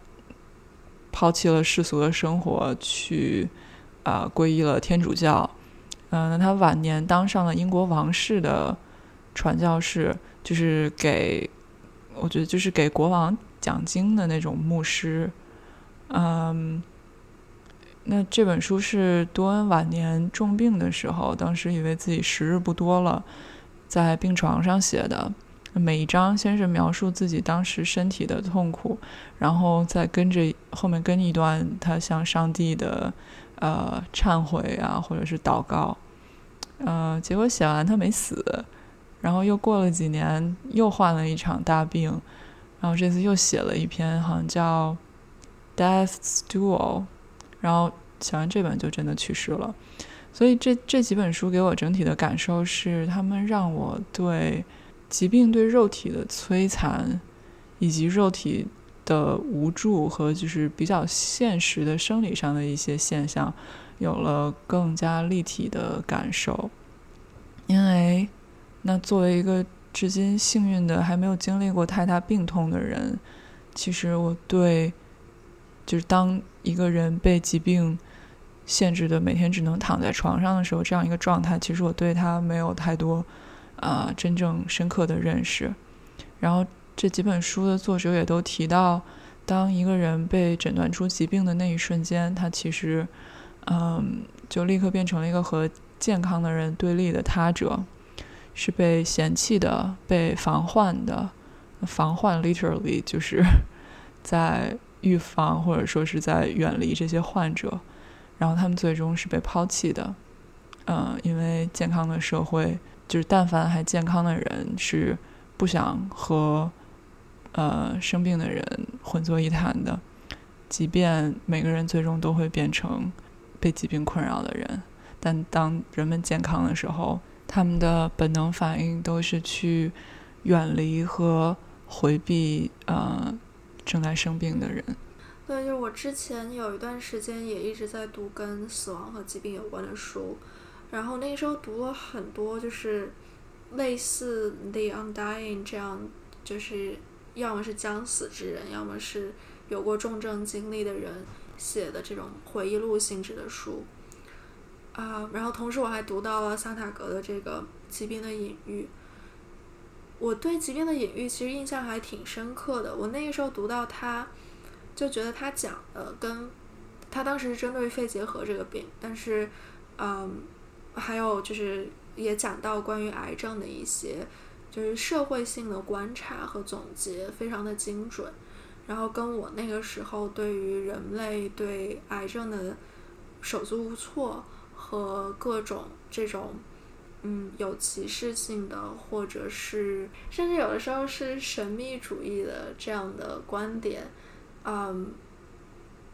抛弃了世俗的生活，去啊皈依了天主教。嗯，那他晚年当上了英国王室的传教士，就是给，我觉得就是给国王讲经的那种牧师。嗯，那这本书是多恩晚年重病的时候，当时以为自己时日不多了，在病床上写的。每一章先是描述自己当时身体的痛苦，然后再跟着后面跟一段他向上帝的。呃，忏悔啊，或者是祷告，呃，结果写完他没死，然后又过了几年，又患了一场大病，然后这次又写了一篇，好像叫《Death's Duel》，然后写完这本就真的去世了。所以这这几本书给我整体的感受是，他们让我对疾病对肉体的摧残，以及肉体。的无助和就是比较现实的生理上的一些现象，有了更加立体的感受。因为，那作为一个至今幸运的还没有经历过太大病痛的人，其实我对，就是当一个人被疾病限制的每天只能躺在床上的时候，这样一个状态，其实我对他没有太多啊真正深刻的认识。然后。这几本书的作者也都提到，当一个人被诊断出疾病的那一瞬间，他其实，嗯，就立刻变成了一个和健康的人对立的他者，是被嫌弃的、被防患的。防患 literally 就是 在预防或者说是在远离这些患者，然后他们最终是被抛弃的。嗯，因为健康的社会，就是但凡还健康的人是不想和。呃，生病的人混作一谈的，即便每个人最终都会变成被疾病困扰的人，但当人们健康的时候，他们的本能反应都是去远离和回避呃正在生病的人。对，就是我之前有一段时间也一直在读跟死亡和疾病有关的书，然后那个时候读了很多，就是类似《The Undying》这样，就是。要么是将死之人，要么是有过重症经历的人写的这种回忆录性质的书，啊，然后同时我还读到了桑塔格的这个疾病的隐喻。我对疾病的隐喻其实印象还挺深刻的。我那个时候读到他，就觉得他讲的跟他当时是针对肺结核这个病，但是，嗯，还有就是也讲到关于癌症的一些。就是社会性的观察和总结非常的精准，然后跟我那个时候对于人类对癌症的手足无措和各种这种嗯有歧视性的或者是甚至有的时候是神秘主义的这样的观点，嗯，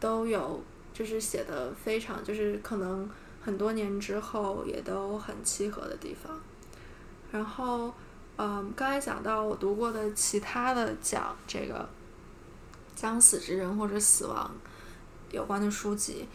都有就是写的非常就是可能很多年之后也都很契合的地方，然后。嗯，刚才讲到我读过的其他的讲这个将死之人或者死亡有关的书籍，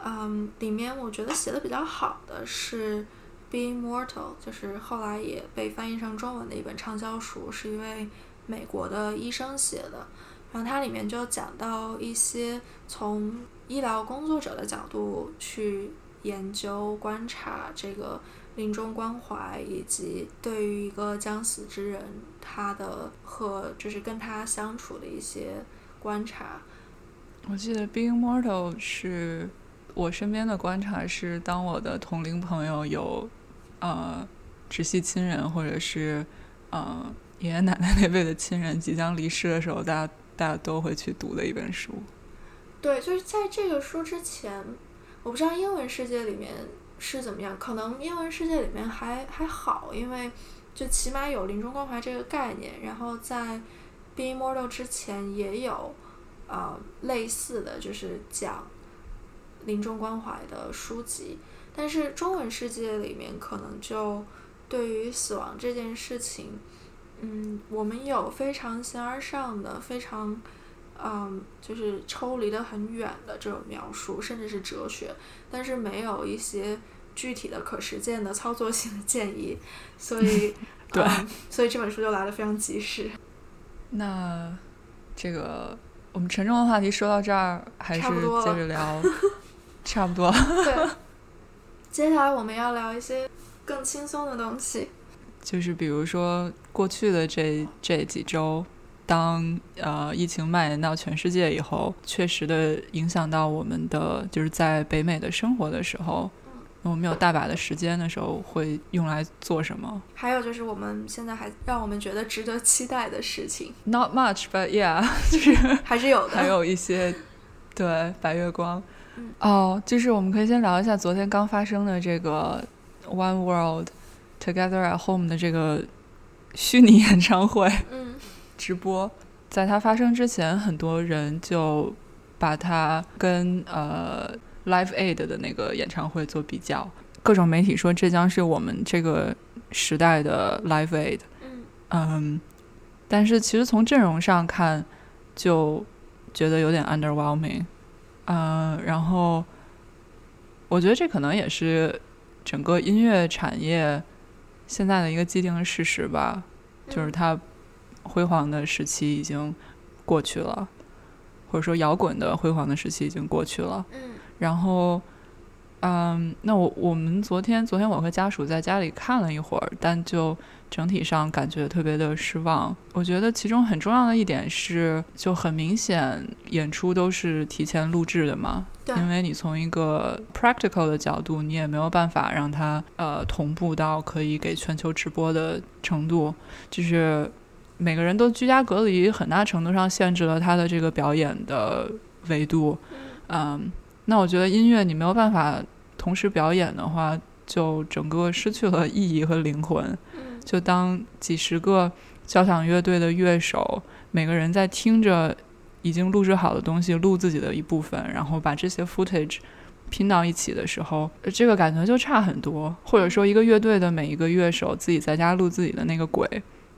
嗯，里面我觉得写的比较好的是 Being Mortal》，就是后来也被翻译成中文的一本畅销书，是一位美国的医生写的。然后它里面就讲到一些从医疗工作者的角度去研究、观察这个临终关怀，以及对于一个将死之人他的和就是跟他相处的一些观察。我记得《Being Mortal》是我身边的观察是，当我的同龄朋友有呃直系亲人或者是呃爷爷奶奶 那辈的亲人即将离世的时候，大家大家都会去读的一本书。对，就是在这个书之前，我不知道英文世界里面是怎么样，可能英文世界里面还还好，因为就起码有临终关怀这个概念，然后在《Being Mortal》之前也有。呃，类似的就是讲临终关怀的书籍，但是中文世界里面可能就对于死亡这件事情，嗯，我们有非常形而上的、非常嗯，就是抽离的很远的这种描述，甚至是哲学，但是没有一些具体的可实践的操作性的建议，所以 对，所以这本书就来的非常及时。那这个。我们沉重的话题说到这儿，还是接着聊，差不多。对，接下来我们要聊一些更轻松的东西，就是比如说过去的这这几周，当呃疫情蔓延到全世界以后，确实的影响到我们的就是在北美的生活的时候。我们有大把的时间的时候，会用来做什么？还有就是我们现在还让我们觉得值得期待的事情。Not much, but yeah，就是还是有的。还有一些，对白月光。哦，就是我们可以先聊一下昨天刚发生的这个 One World Together at Home 的这个虚拟演唱会。嗯。直播，在它发生之前，很多人就把它跟呃。Live Aid 的那个演唱会做比较，各种媒体说这将是我们这个时代的 Live Aid。嗯，但是其实从阵容上看，就觉得有点 underwhelming。嗯，然后我觉得这可能也是整个音乐产业现在的一个既定的事实吧，就是它辉煌的时期已经过去了，或者说摇滚的辉煌的时期已经过去了。嗯。然后，嗯，那我我们昨天昨天我和家属在家里看了一会儿，但就整体上感觉特别的失望。我觉得其中很重要的一点是，就很明显演出都是提前录制的嘛，因为你从一个 practical 的角度，你也没有办法让它呃同步到可以给全球直播的程度，就是每个人都居家隔离，很大程度上限制了他的这个表演的维度，嗯。那我觉得音乐你没有办法同时表演的话，就整个失去了意义和灵魂。就当几十个交响乐队的乐手，每个人在听着已经录制好的东西，录自己的一部分，然后把这些 footage 拼到一起的时候，这个感觉就差很多。或者说，一个乐队的每一个乐手自己在家录自己的那个轨，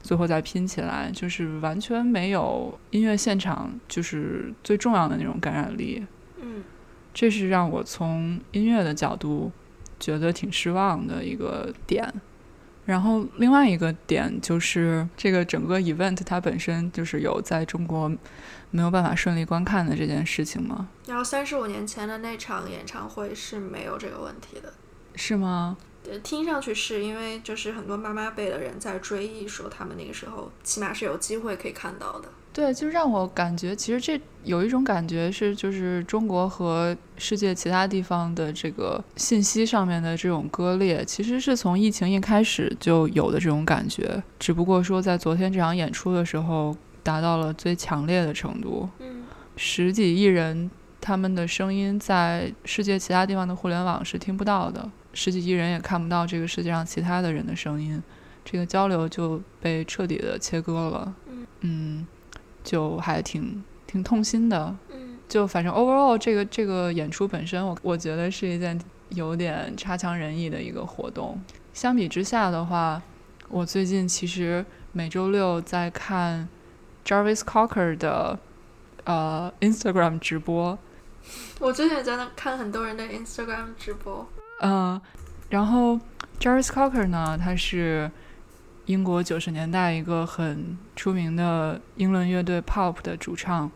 最后再拼起来，就是完全没有音乐现场就是最重要的那种感染力。嗯。这是让我从音乐的角度觉得挺失望的一个点，然后另外一个点就是这个整个 event 它本身就是有在中国没有办法顺利观看的这件事情吗？然后三十五年前的那场演唱会是没有这个问题的，是吗？听上去是因为就是很多妈妈辈的人在追忆说他们那个时候起码是有机会可以看到的。对，就让我感觉其实这有一种感觉是，就是中国和世界其他地方的这个信息上面的这种割裂，其实是从疫情一开始就有的这种感觉，只不过说在昨天这场演出的时候达到了最强烈的程度。嗯，十几亿人他们的声音在世界其他地方的互联网是听不到的。十几亿人也看不到这个世界上其他的人的声音，这个交流就被彻底的切割了。嗯，就还挺挺痛心的。嗯，就反正 overall 这个这个演出本身，我我觉得是一件有点差强人意的一个活动。相比之下的话，我最近其实每周六在看 Jarvis Cocker 的呃 Instagram 直播。我最近也在那看很多人的 Instagram 直播。嗯，然后 Jarvis Cocker 呢，他是英国九十年代一个很出名的英伦乐队 Pop 的主唱，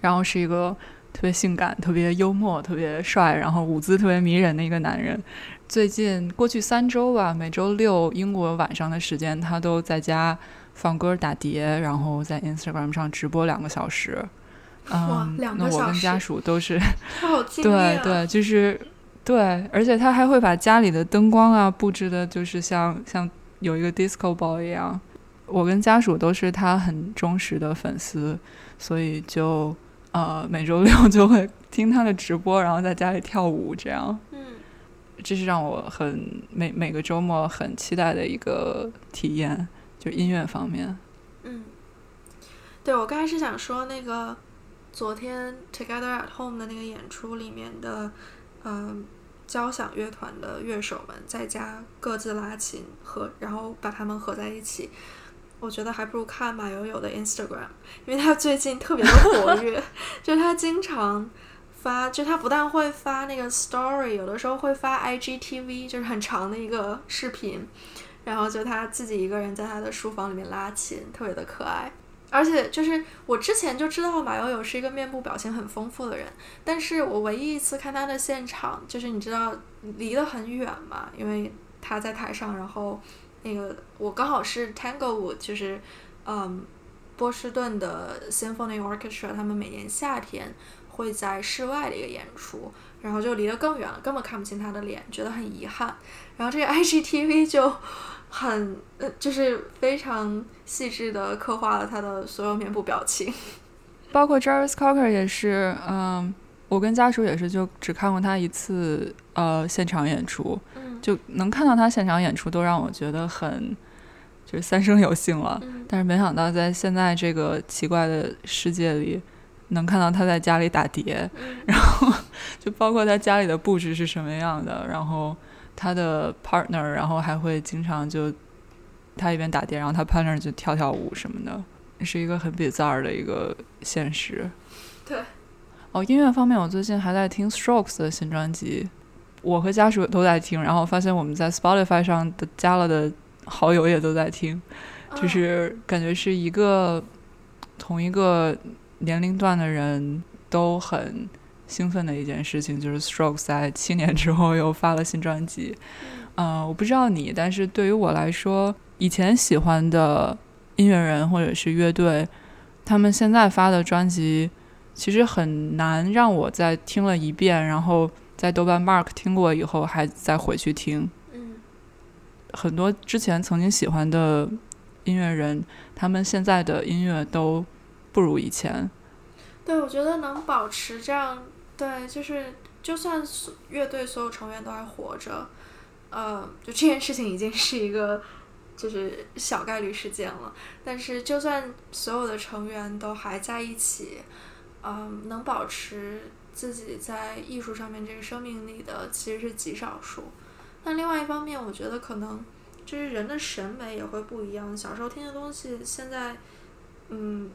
然后是一个特别性感、特别幽默、特别帅，然后舞姿特别迷人的一个男人。最近过去三周吧，每周六英国晚上的时间，他都在家放歌打碟，然后在 Instagram 上直播两个小时。嗯，那我跟家属都是，对对，就是对，而且他还会把家里的灯光啊布置的，就是像像有一个 disco ball 一样。我跟家属都是他很忠实的粉丝，所以就呃每周六就会听他的直播，然后在家里跳舞，这样。嗯，这是让我很每每个周末很期待的一个体验，就音乐方面。嗯，对我刚才是想说那个。昨天 Together at Home 的那个演出里面的，嗯，交响乐团的乐手们在家各自拉琴和，然后把他们合在一起，我觉得还不如看马友友的 Instagram，因为他最近特别的活跃，就他经常发，就他不但会发那个 Story，有的时候会发 IGTV，就是很长的一个视频，然后就他自己一个人在他的书房里面拉琴，特别的可爱。而且就是我之前就知道马友友是一个面部表情很丰富的人，但是我唯一一次看他的现场，就是你知道离得很远嘛，因为他在台上，然后那个我刚好是 Tanglewood，就是嗯波士顿的 Symphony Orchestra，他们每年夏天会在室外的一个演出，然后就离得更远了，根本看不清他的脸，觉得很遗憾。然后这个 IGTV 就。很呃，就是非常细致的刻画了他的所有面部表情，包括 Jarvis Cocker 也是，嗯，我跟家属也是，就只看过他一次，呃，现场演出，就能看到他现场演出，都让我觉得很就是三生有幸了。但是没想到在现在这个奇怪的世界里，能看到他在家里打碟，然后就包括他家里的布置是什么样的，然后。他的 partner，然后还会经常就他一边打碟，然后他 partner 就跳跳舞什么的，是一个很 bizarre 的一个现实。对。哦，音乐方面，我最近还在听 Strokes 的新专辑，我和家属都在听，然后发现我们在 Spotify 上的加了的好友也都在听，就是感觉是一个同一个年龄段的人都很。兴奋的一件事情就是 Strokes 在七年之后又发了新专辑。嗯，我不知道你，但是对于我来说，以前喜欢的音乐人或者是乐队，他们现在发的专辑，其实很难让我在听了一遍，然后在豆瓣 Mark 听过以后还再回去听。嗯，很多之前曾经喜欢的音乐人，他们现在的音乐都不如以前。对，我觉得能保持这样。对，就是就算乐队所有成员都还活着，呃，就这件事情已经是一个就是小概率事件了。但是就算所有的成员都还在一起，嗯，能保持自己在艺术上面这个生命力的其实是极少数。但另外一方面，我觉得可能就是人的审美也会不一样。小时候听的东西，现在，嗯。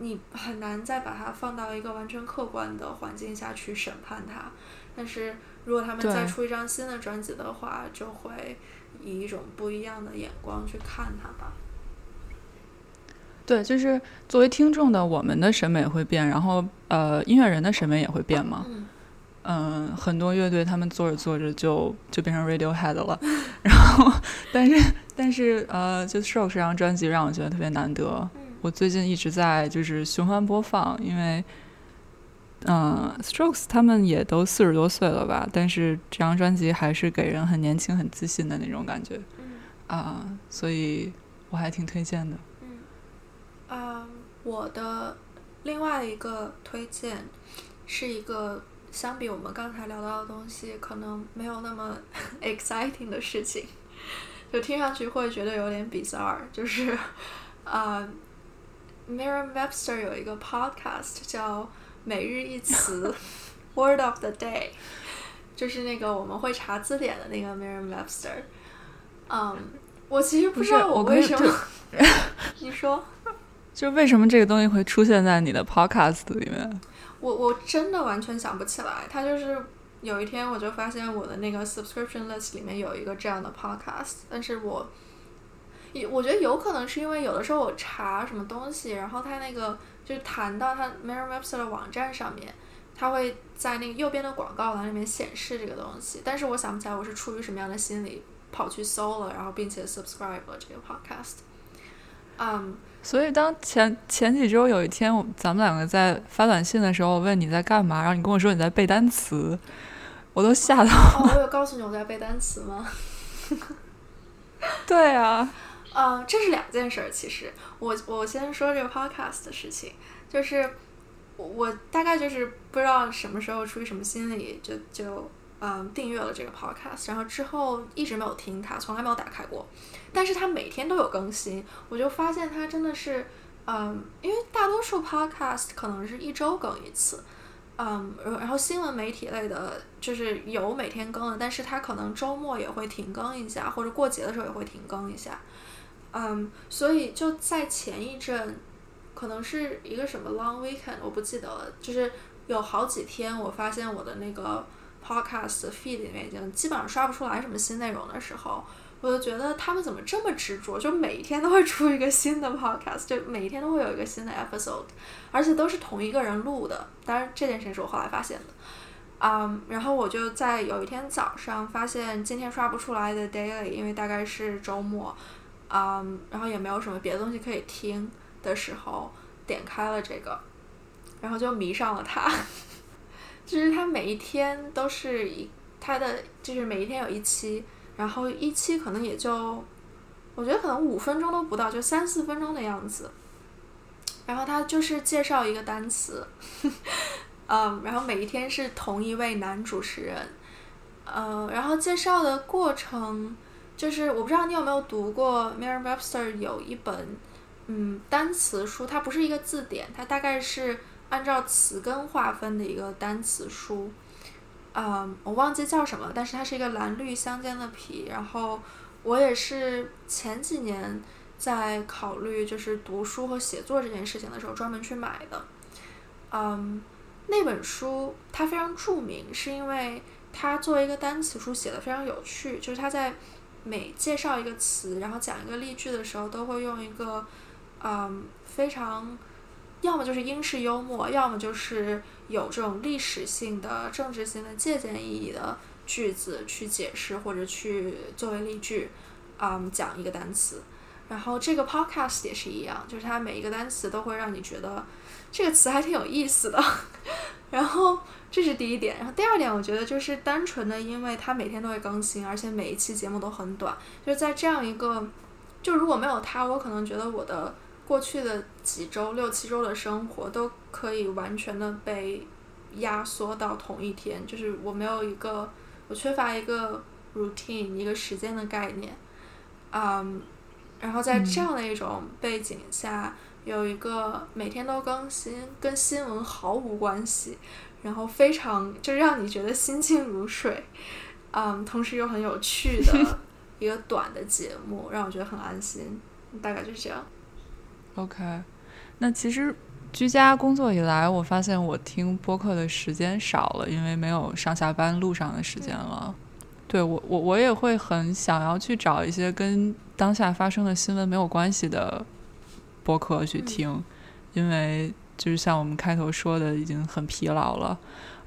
你很难再把它放到一个完全客观的环境下去审判它，但是如果他们再出一张新的专辑的话，就会以一种不一样的眼光去看它吧。对，就是作为听众的我们的审美会变，然后呃，音乐人的审美也会变嘛。嗯，很多乐队他们做着做着就就变成 Radiohead 了，然后但是但是呃，就 Show 这张专辑让我觉得特别难得。我最近一直在就是循环播放，因为，嗯，Strokes 他们也都四十多岁了吧，但是这张专辑还是给人很年轻、很自信的那种感觉，啊，所以我还挺推荐的。嗯，啊，我的另外一个推荐是一个相比我们刚才聊到的东西，可能没有那么 exciting 的事情，就听上去会觉得有点 bizarre，就是啊。Merriam-Webster 有一个 podcast 叫每日一词 Word of the Day，就是那个我们会查字典的那个 Merriam-Webster。嗯，我其实不知道我为什么。你说？就为什么这个东西会出现在你的 podcast 里面？我我真的完全想不起来，它就是有一天我就发现我的那个 subscription list 里面有一个这样的 podcast，但是我，我觉得有可能是因为有的时候我查什么东西，然后它那个就是弹到它 Merriam-Webster 的网站上面，它会在那个右边的广告栏里面显示这个东西，但是我想不起来我是出于什么样的心理跑去搜了，然后并且 subscribe 了这个 podcast。嗯，所以当前前几周有一天，我咱们两个在发短信的时候，我问你在干嘛，然后你跟我说你在背单词，我都吓到。哦，我有告诉你我在背单词吗？对啊。呃，这是两件事儿。其实，我我先说这个 podcast 的事情，就是我大概就是不知道什么时候出于什么心理，就就嗯订阅了这个 podcast，然后之后一直没有听它，从来没有打开过。但是它每天都有更新，我就发现它真的是，嗯，因为大多数 podcast 可能是一周更一次，嗯，然后新闻媒体类的，就是有每天更的，但是它可能周末也会停更一下，或者过节的时候也会停更一下，嗯，所以就在前一阵，可能是一个什么 long weekend，我不记得了，就是有好几天，我发现我的那个 podcast feed 里面已经基本上刷不出来什么新内容的时候。我就觉得他们怎么这么执着，就每一天都会出一个新的 podcast，就每一天都会有一个新的 episode，而且都是同一个人录的。当然，这件事情是我后来发现的。嗯，然后我就在有一天早上发现今天刷不出来的 daily，因为大概是周末，嗯，然后也没有什么别的东西可以听的时候，点开了这个，然后就迷上了它。就是它每一天都是一，它的就是每一天有一期。然后一期可能也就，我觉得可能五分钟都不到，就三四分钟的样子。然后他就是介绍一个单词，嗯，然后每一天是同一位男主持人，嗯，然后介绍的过程就是我不知道你有没有读过 Merriam-Webster 有一本嗯单词书，它不是一个字典，它大概是按照词根划分的一个单词书。嗯，我忘记叫什么，但是它是一个蓝绿相间的皮。然后我也是前几年在考虑就是读书和写作这件事情的时候专门去买的。嗯，那本书它非常著名，是因为它作为一个单词书写的非常有趣，就是它在每介绍一个词，然后讲一个例句的时候，都会用一个嗯非常。要么就是英式幽默，要么就是有这种历史性的、政治性的借鉴意义的句子去解释或者去作为例句，嗯，讲一个单词。然后这个 podcast 也是一样，就是它每一个单词都会让你觉得这个词还挺有意思的。然后这是第一点。然后第二点，我觉得就是单纯的，因为它每天都会更新，而且每一期节目都很短。就是在这样一个，就如果没有它，我可能觉得我的。过去的几周、六七周的生活都可以完全的被压缩到同一天，就是我没有一个，我缺乏一个 routine，一个时间的概念，嗯，然后在这样的一种背景下，有一个每天都更新，跟新闻毫无关系，然后非常就让你觉得心静如水，嗯，同时又很有趣的 一个短的节目，让我觉得很安心，大概就是这样。OK，那其实居家工作以来，我发现我听播客的时间少了，因为没有上下班路上的时间了。对我，我我也会很想要去找一些跟当下发生的新闻没有关系的播客去听，因为就是像我们开头说的，已经很疲劳了。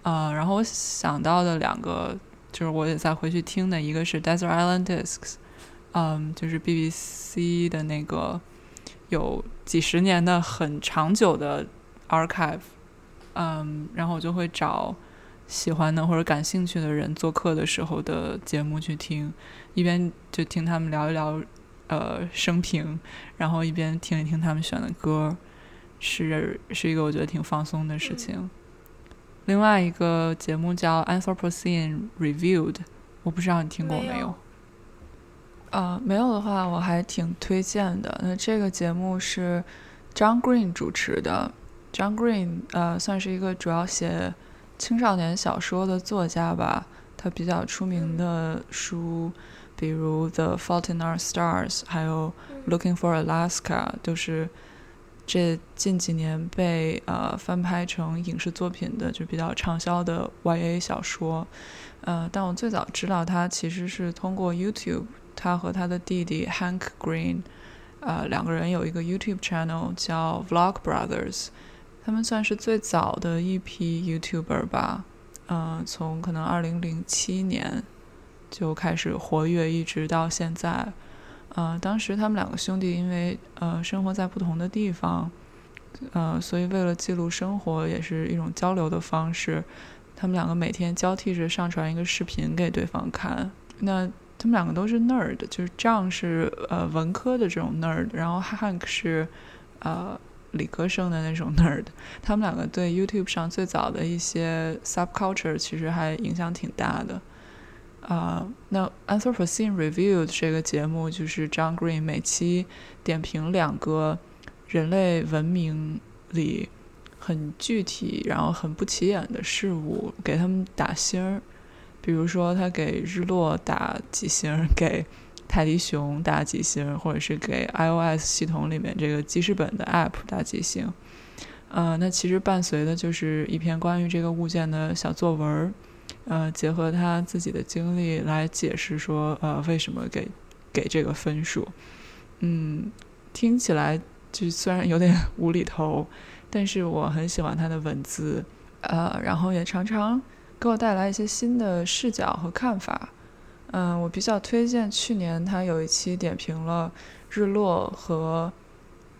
呃，然后我想到的两个，就是我也再回去听的，一个是 Desert Island Discs，嗯，就是 BBC 的那个有。几十年的很长久的 archive，嗯，然后我就会找喜欢的或者感兴趣的人做客的时候的节目去听，一边就听他们聊一聊呃生平，然后一边听一听他们选的歌，是是一个我觉得挺放松的事情。另外一个节目叫 Anthropocene Reviewed，我不知道你听过没有。呃，没有的话，我还挺推荐的。那这个节目是 John Green 主持的。John Green 呃，算是一个主要写青少年小说的作家吧。他比较出名的书，比如《The Fault in Our Stars》，还有《Looking for Alaska》，都是这近几年被呃翻拍成影视作品的就比较畅销的 YA 小说。呃，但我最早知道他其实是通过 YouTube，他和他的弟弟 Hank Green，呃，两个人有一个 YouTube channel 叫 Vlog Brothers，他们算是最早的一批 YouTuber 吧。嗯，从可能二零零七年就开始活跃，一直到现在。呃，当时他们两个兄弟因为呃生活在不同的地方，呃，所以为了记录生活，也是一种交流的方式。他们两个每天交替着上传一个视频给对方看。那他们两个都是 nerd，就是 John 是呃文科的这种 nerd，然后 Hank 是呃。理科生的那种 nerd，他们两个对 YouTube 上最早的一些 subculture 其实还影响挺大的。啊，那 Anthropocene Review 这个节目就是 John Green 每期点评两个人类文明里很具体然后很不起眼的事物，给他们打星儿。比如说他给日落打几星，给。泰迪熊打几星，或者是给 iOS 系统里面这个记事本的 App 打几星。呃，那其实伴随的就是一篇关于这个物件的小作文儿，呃，结合他自己的经历来解释说，呃，为什么给给这个分数。嗯，听起来就虽然有点无厘头，但是我很喜欢他的文字，呃，然后也常常给我带来一些新的视角和看法。嗯，我比较推荐去年他有一期点评了日落和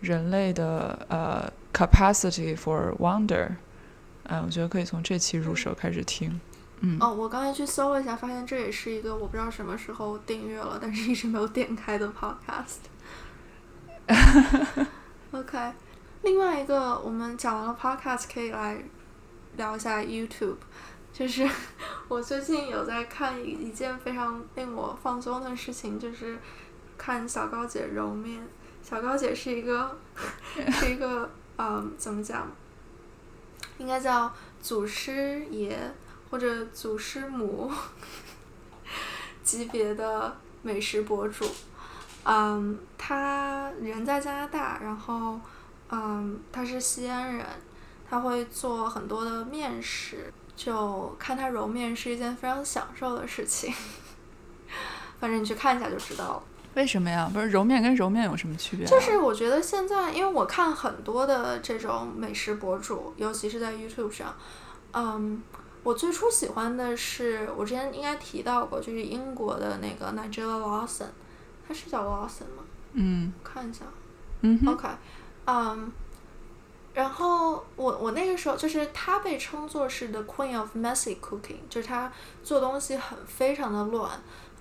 人类的呃 capacity for wonder，嗯，我觉得可以从这期入手开始听。嗯，哦，我刚才去搜了一下，发现这也是一个我不知道什么时候订阅了，但是一直没有点开的 podcast。OK，另外一个我们讲完了 podcast，可以来聊一下 YouTube。就是 我最近有在看一一件非常令我放松的事情，就是看小高姐揉面。小高姐是一个是一个嗯，怎么讲？应该叫祖师爷或者祖师母级别的美食博主。嗯，他人在加拿大，然后嗯，他是西安人，他会做很多的面食。就看他揉面是一件非常享受的事情，反正你去看一下就知道了。为什么呀？不是揉面跟揉面有什么区别？就是我觉得现在，因为我看很多的这种美食博主，尤其是在 YouTube 上，嗯，我最初喜欢的是我之前应该提到过，就是英国的那个 Nigella Lawson，他是叫 Lawson 吗？嗯，看一下。嗯，OK，嗯。然后我我那个时候就是他被称作是 the queen of messy cooking，就是他做东西很非常的乱，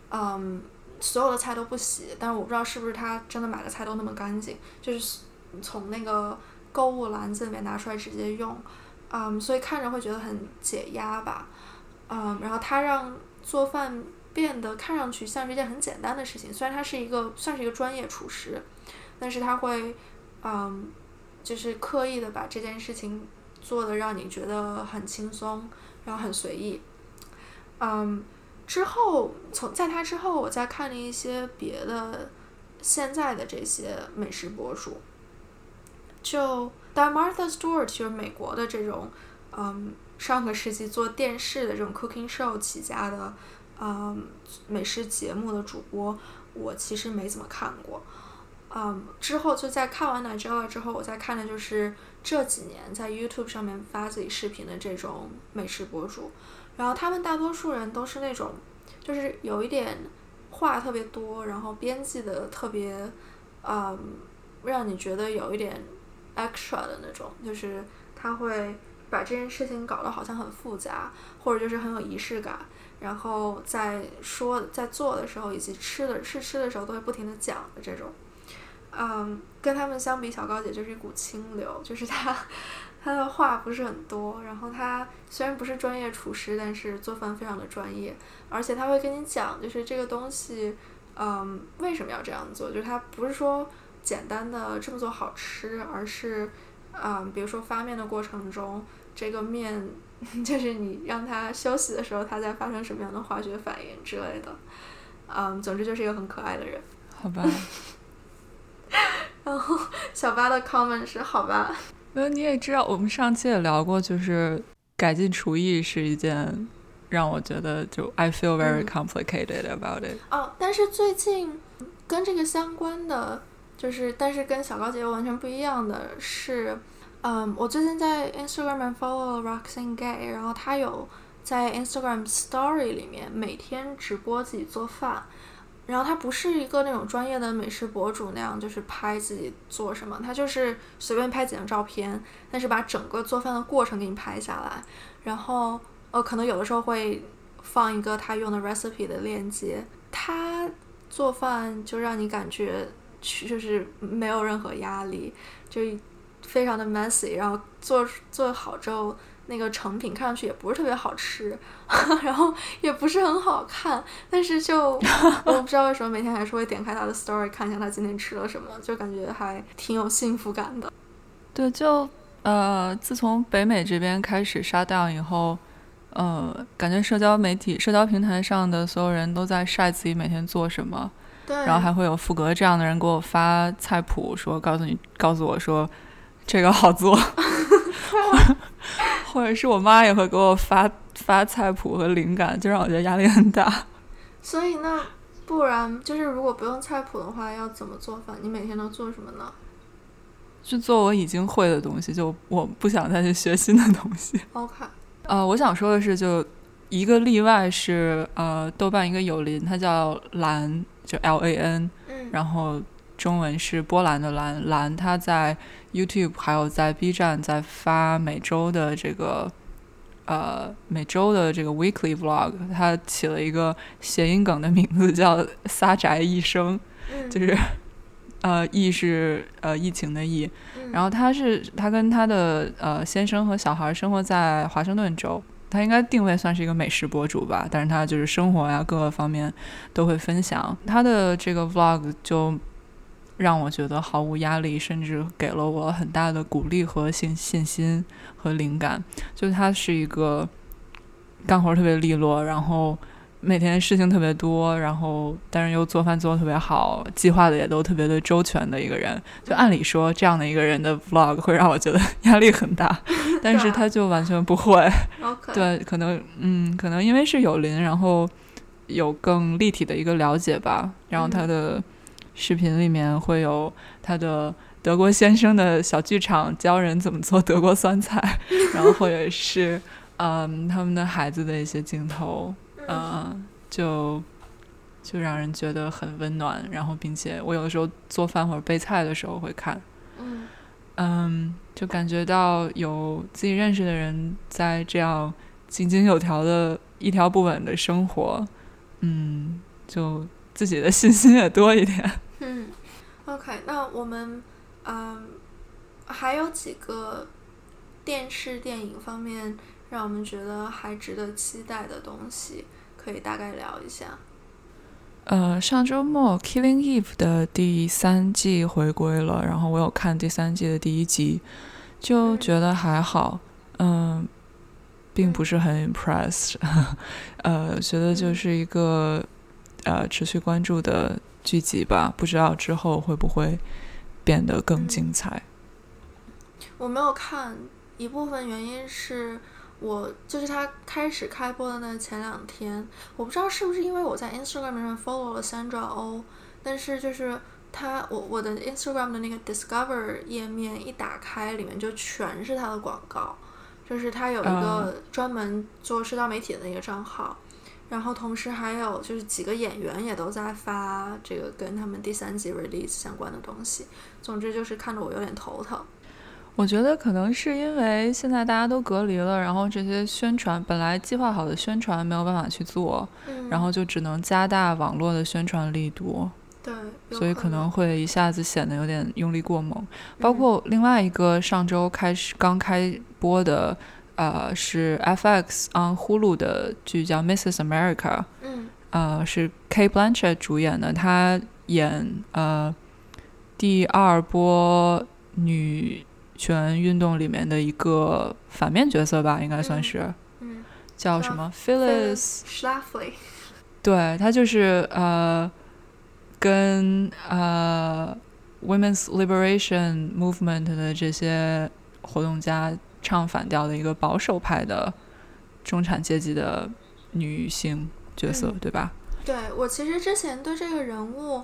嗯，所有的菜都不洗，但是我不知道是不是他真的买的菜都那么干净，就是从那个购物篮子里面拿出来直接用，嗯，所以看着会觉得很解压吧，嗯，然后他让做饭变得看上去像是一件很简单的事情，虽然他是一个算是一个专业厨师，但是他会，嗯。就是刻意的把这件事情做的让你觉得很轻松，然后很随意。嗯，之后从在他之后，我再看了一些别的现在的这些美食博主，就但 Martha Stewart 就是美国的这种，嗯，上个世纪做电视的这种 cooking show 起家的，嗯，美食节目的主播，我其实没怎么看过。嗯，之后就在看完《奶知了》之后，我再看的就是这几年在 YouTube 上面发自己视频的这种美食博主，然后他们大多数人都是那种，就是有一点话特别多，然后编辑的特别，嗯，让你觉得有一点 extra 的那种，就是他会把这件事情搞得好像很复杂，或者就是很有仪式感，然后在说在做的时候以及吃的试吃的时候都会不停的讲的这种。嗯，跟他们相比，小高姐就是一股清流，就是她，她的话不是很多，然后她虽然不是专业厨师，但是做饭非常的专业，而且她会跟你讲，就是这个东西，嗯，为什么要这样做，就是她不是说简单的这么做好吃，而是，嗯，比如说发面的过程中，这个面 就是你让它休息的时候，它在发生什么样的化学反应之类的，嗯，总之就是一个很可爱的人。好吧。然后小八的 comment 是好吧。那你也知道，我们上期也聊过，就是改进厨艺是一件让我觉得就 I feel very complicated about it。哦，但是最近跟这个相关的，就是但是跟小高姐完全不一样的是，嗯，我最近在 Instagram follow Roxanne Gay，然后她有在 Instagram Story 里面每天直播自己做饭。然后他不是一个那种专业的美食博主那样，就是拍自己做什么，他就是随便拍几张照片，但是把整个做饭的过程给你拍下来。然后呃，可能有的时候会放一个他用的 recipe 的链接。他做饭就让你感觉就是没有任何压力，就非常的 messy。然后做做好之后。那个成品看上去也不是特别好吃，然后也不是很好看，但是就 我不知道为什么每天还是会点开他的 story 看一下他今天吃了什么，就感觉还挺有幸福感的。对，就呃，自从北美这边开始杀掉以后，呃，感觉社交媒体、社交平台上的所有人都在晒自己每天做什么，对，然后还会有福格这样的人给我发菜谱，说告诉你，告诉我说这个好做。或者是我妈也会给我发发菜谱和灵感，就让我觉得压力很大。所以那不然就是如果不用菜谱的话，要怎么做饭？你每天都做什么呢？就做我已经会的东西，就我不想再去学新的东西。OK。呃，我想说的是，就一个例外是呃，豆瓣一个友邻，他叫蓝，就 L A N，嗯，然后中文是波兰的兰兰他在。YouTube 还有在 B 站在发每周的这个呃每周的这个 Weekly Vlog，他起了一个谐音梗的名字叫“撒宅一生”，就是呃疫是呃疫情的疫，然后他是他跟他的呃先生和小孩生活在华盛顿州，他应该定位算是一个美食博主吧，但是他就是生活呀各个方面都会分享，他的这个 Vlog 就。让我觉得毫无压力，甚至给了我很大的鼓励和信信心和灵感。就是他是一个干活特别利落，然后每天事情特别多，然后但是又做饭做的特别好，计划的也都特别的周全的一个人。就按理说这样的一个人的 vlog 会让我觉得压力很大，但是他就完全不会。对，可能嗯，可能因为是有林，然后有更立体的一个了解吧，然后他的。视频里面会有他的德国先生的小剧场，教人怎么做德国酸菜，然后或者是嗯他们的孩子的一些镜头，嗯，就就让人觉得很温暖。然后，并且我有的时候做饭或者备菜的时候会看，嗯嗯，就感觉到有自己认识的人在这样井井有条的一条不紊的生活，嗯，就。自己的信心也多一点。嗯，OK，那我们嗯还有几个电视电影方面让我们觉得还值得期待的东西，可以大概聊一下。呃，上周末《Killing Eve》的第三季回归了，然后我有看第三季的第一集，就觉得还好，嗯，并不是很 impressed，呃，觉得就是一个。呃，持续关注的剧集吧，不知道之后会不会变得更精彩。我没有看，一部分原因是我就是他开始开播的那前两天，我不知道是不是因为我在 Instagram 上 follow 了 Sandra O，但是就是他我我的 Instagram 的那个 Discover 页面一打开，里面就全是他的广告，就是他有一个专门做社交媒体的那个账号。然后同时还有就是几个演员也都在发这个跟他们第三集 release 相关的东西。总之就是看着我有点头疼。我觉得可能是因为现在大家都隔离了，然后这些宣传本来计划好的宣传没有办法去做，然后就只能加大网络的宣传力度。对，所以可能会一下子显得有点用力过猛。包括另外一个上周开始刚开播的。呃，是 FX on Hulu 的剧叫《Mrs. America》，嗯，呃，是 K Blanchett 主演的，她演呃第二波女权运动里面的一个反面角色吧，应该算是，嗯，叫什么？Phyllis Schlafly，对，她就是呃跟呃 women's liberation movement 的这些活动家唱反调的一个保守派的中产阶级的女性角色，嗯。对吧？对我其实之前对这个人物，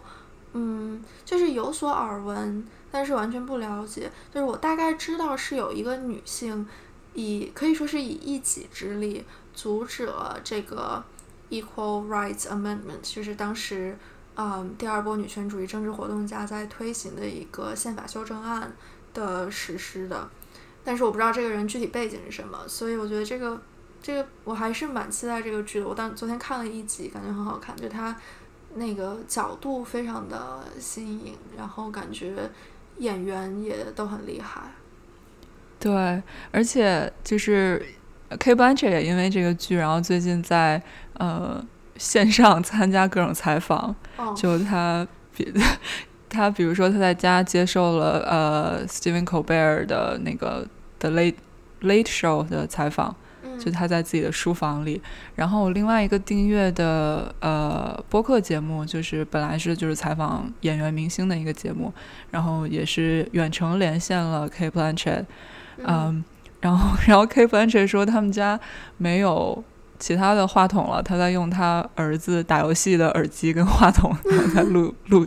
嗯，就是有所耳闻，但是完全不了解。就是我大概知道是有一个女性以可以说是以一己之力阻止了这个 Equal Rights Amendment，就是当时嗯第二波女权主义政治活动家在推行的一个宪法修正案的实施的。但是我不知道这个人具体背景是什么，所以我觉得这个这个我还是蛮期待这个剧的。我当昨天看了一集，感觉很好看，就它那个角度非常的新颖，然后感觉演员也都很厉害。对，而且就是 K Blanchett 也因为这个剧，然后最近在呃线上参加各种采访，哦，就他比 他比如说他在家接受了呃 Stephen Colbert 的那个 The Late Late Show 的采访，嗯就他在自己的书房里。然后另外一个订阅的呃播客节目，就是本来是就是采访演员明星的一个节目，然后也是远程连线了 K Blanchett，嗯，然后 然后 K Blanchett 说他们家没有其他的话筒了，他在用他儿子打游戏的耳机跟话筒，然后在录 录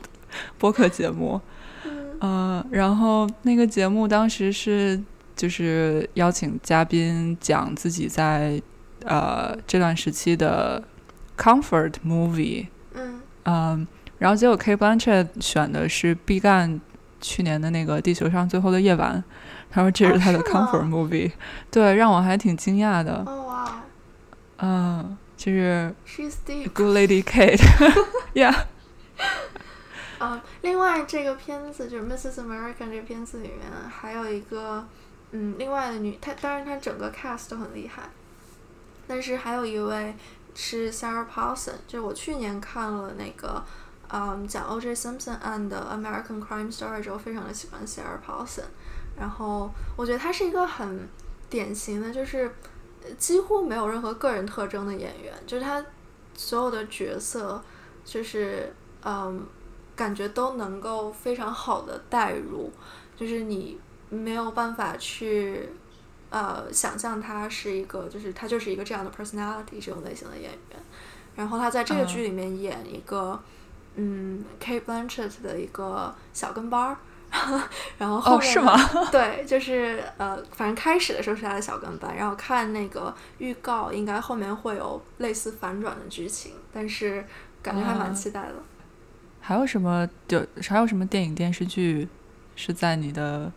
播客节目。嗯嗯，然后那个节目当时是就是邀请嘉宾讲自己在呃这段时期的 comfort movie，嗯。嗯，然后结果 K Blanchett 选的是毕赣去年的那个《地球上最后的夜晚》，他说这哦是他的 comfort movie，对，让我还挺惊讶的，哦哇嗯，就是，She's deep。Good Lady Kate，yeah，呃，另外这个片子就是《Mrs. American》这个片子里面还有一个，嗯，另外的女，她当然她整个 cast 都很厉害，但是还有一位是 Sarah Paulson，就是我去年看了那个，嗯，讲 O.J. Simpson 案的《American Crime Story》之后，非常的喜欢 Sarah Paulson，然后我觉得她是一个很典型的，就是几乎没有任何个人特征的演员，就是她所有的角色就是嗯。感觉都能够非常好的带入，就是你没有办法去呃想象他是一个，就是他就是一个这样的 personality 这种类型的演员。然后他在这个嗯剧里面演一个，嗯，Kate Blanchett 的一个小跟班儿，然后后哦，面是吗？对，就是呃，反正开始的时候是他的小跟班，然后看那个预告，应该后面会有类似反转的剧情，但是感觉还蛮啊期待的。还有什么就还有什么电影电视剧是在你的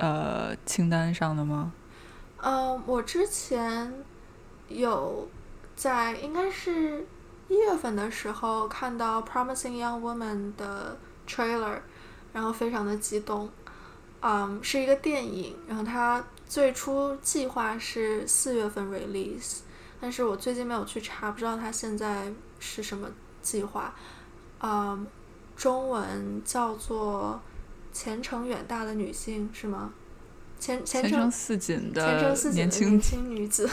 呃清单上的吗？嗯，我之前有在应该是一月份的时候看到《Promising Young Woman》的 trailer，然后非常的激动。嗯，是一个电影，然后它最初计划是四月份 release，但是我最近没有去查，不知道它现在是什么计划。嗯，中文叫做《前程远大的女性》是吗？前前程似锦前程的似锦的年轻女子。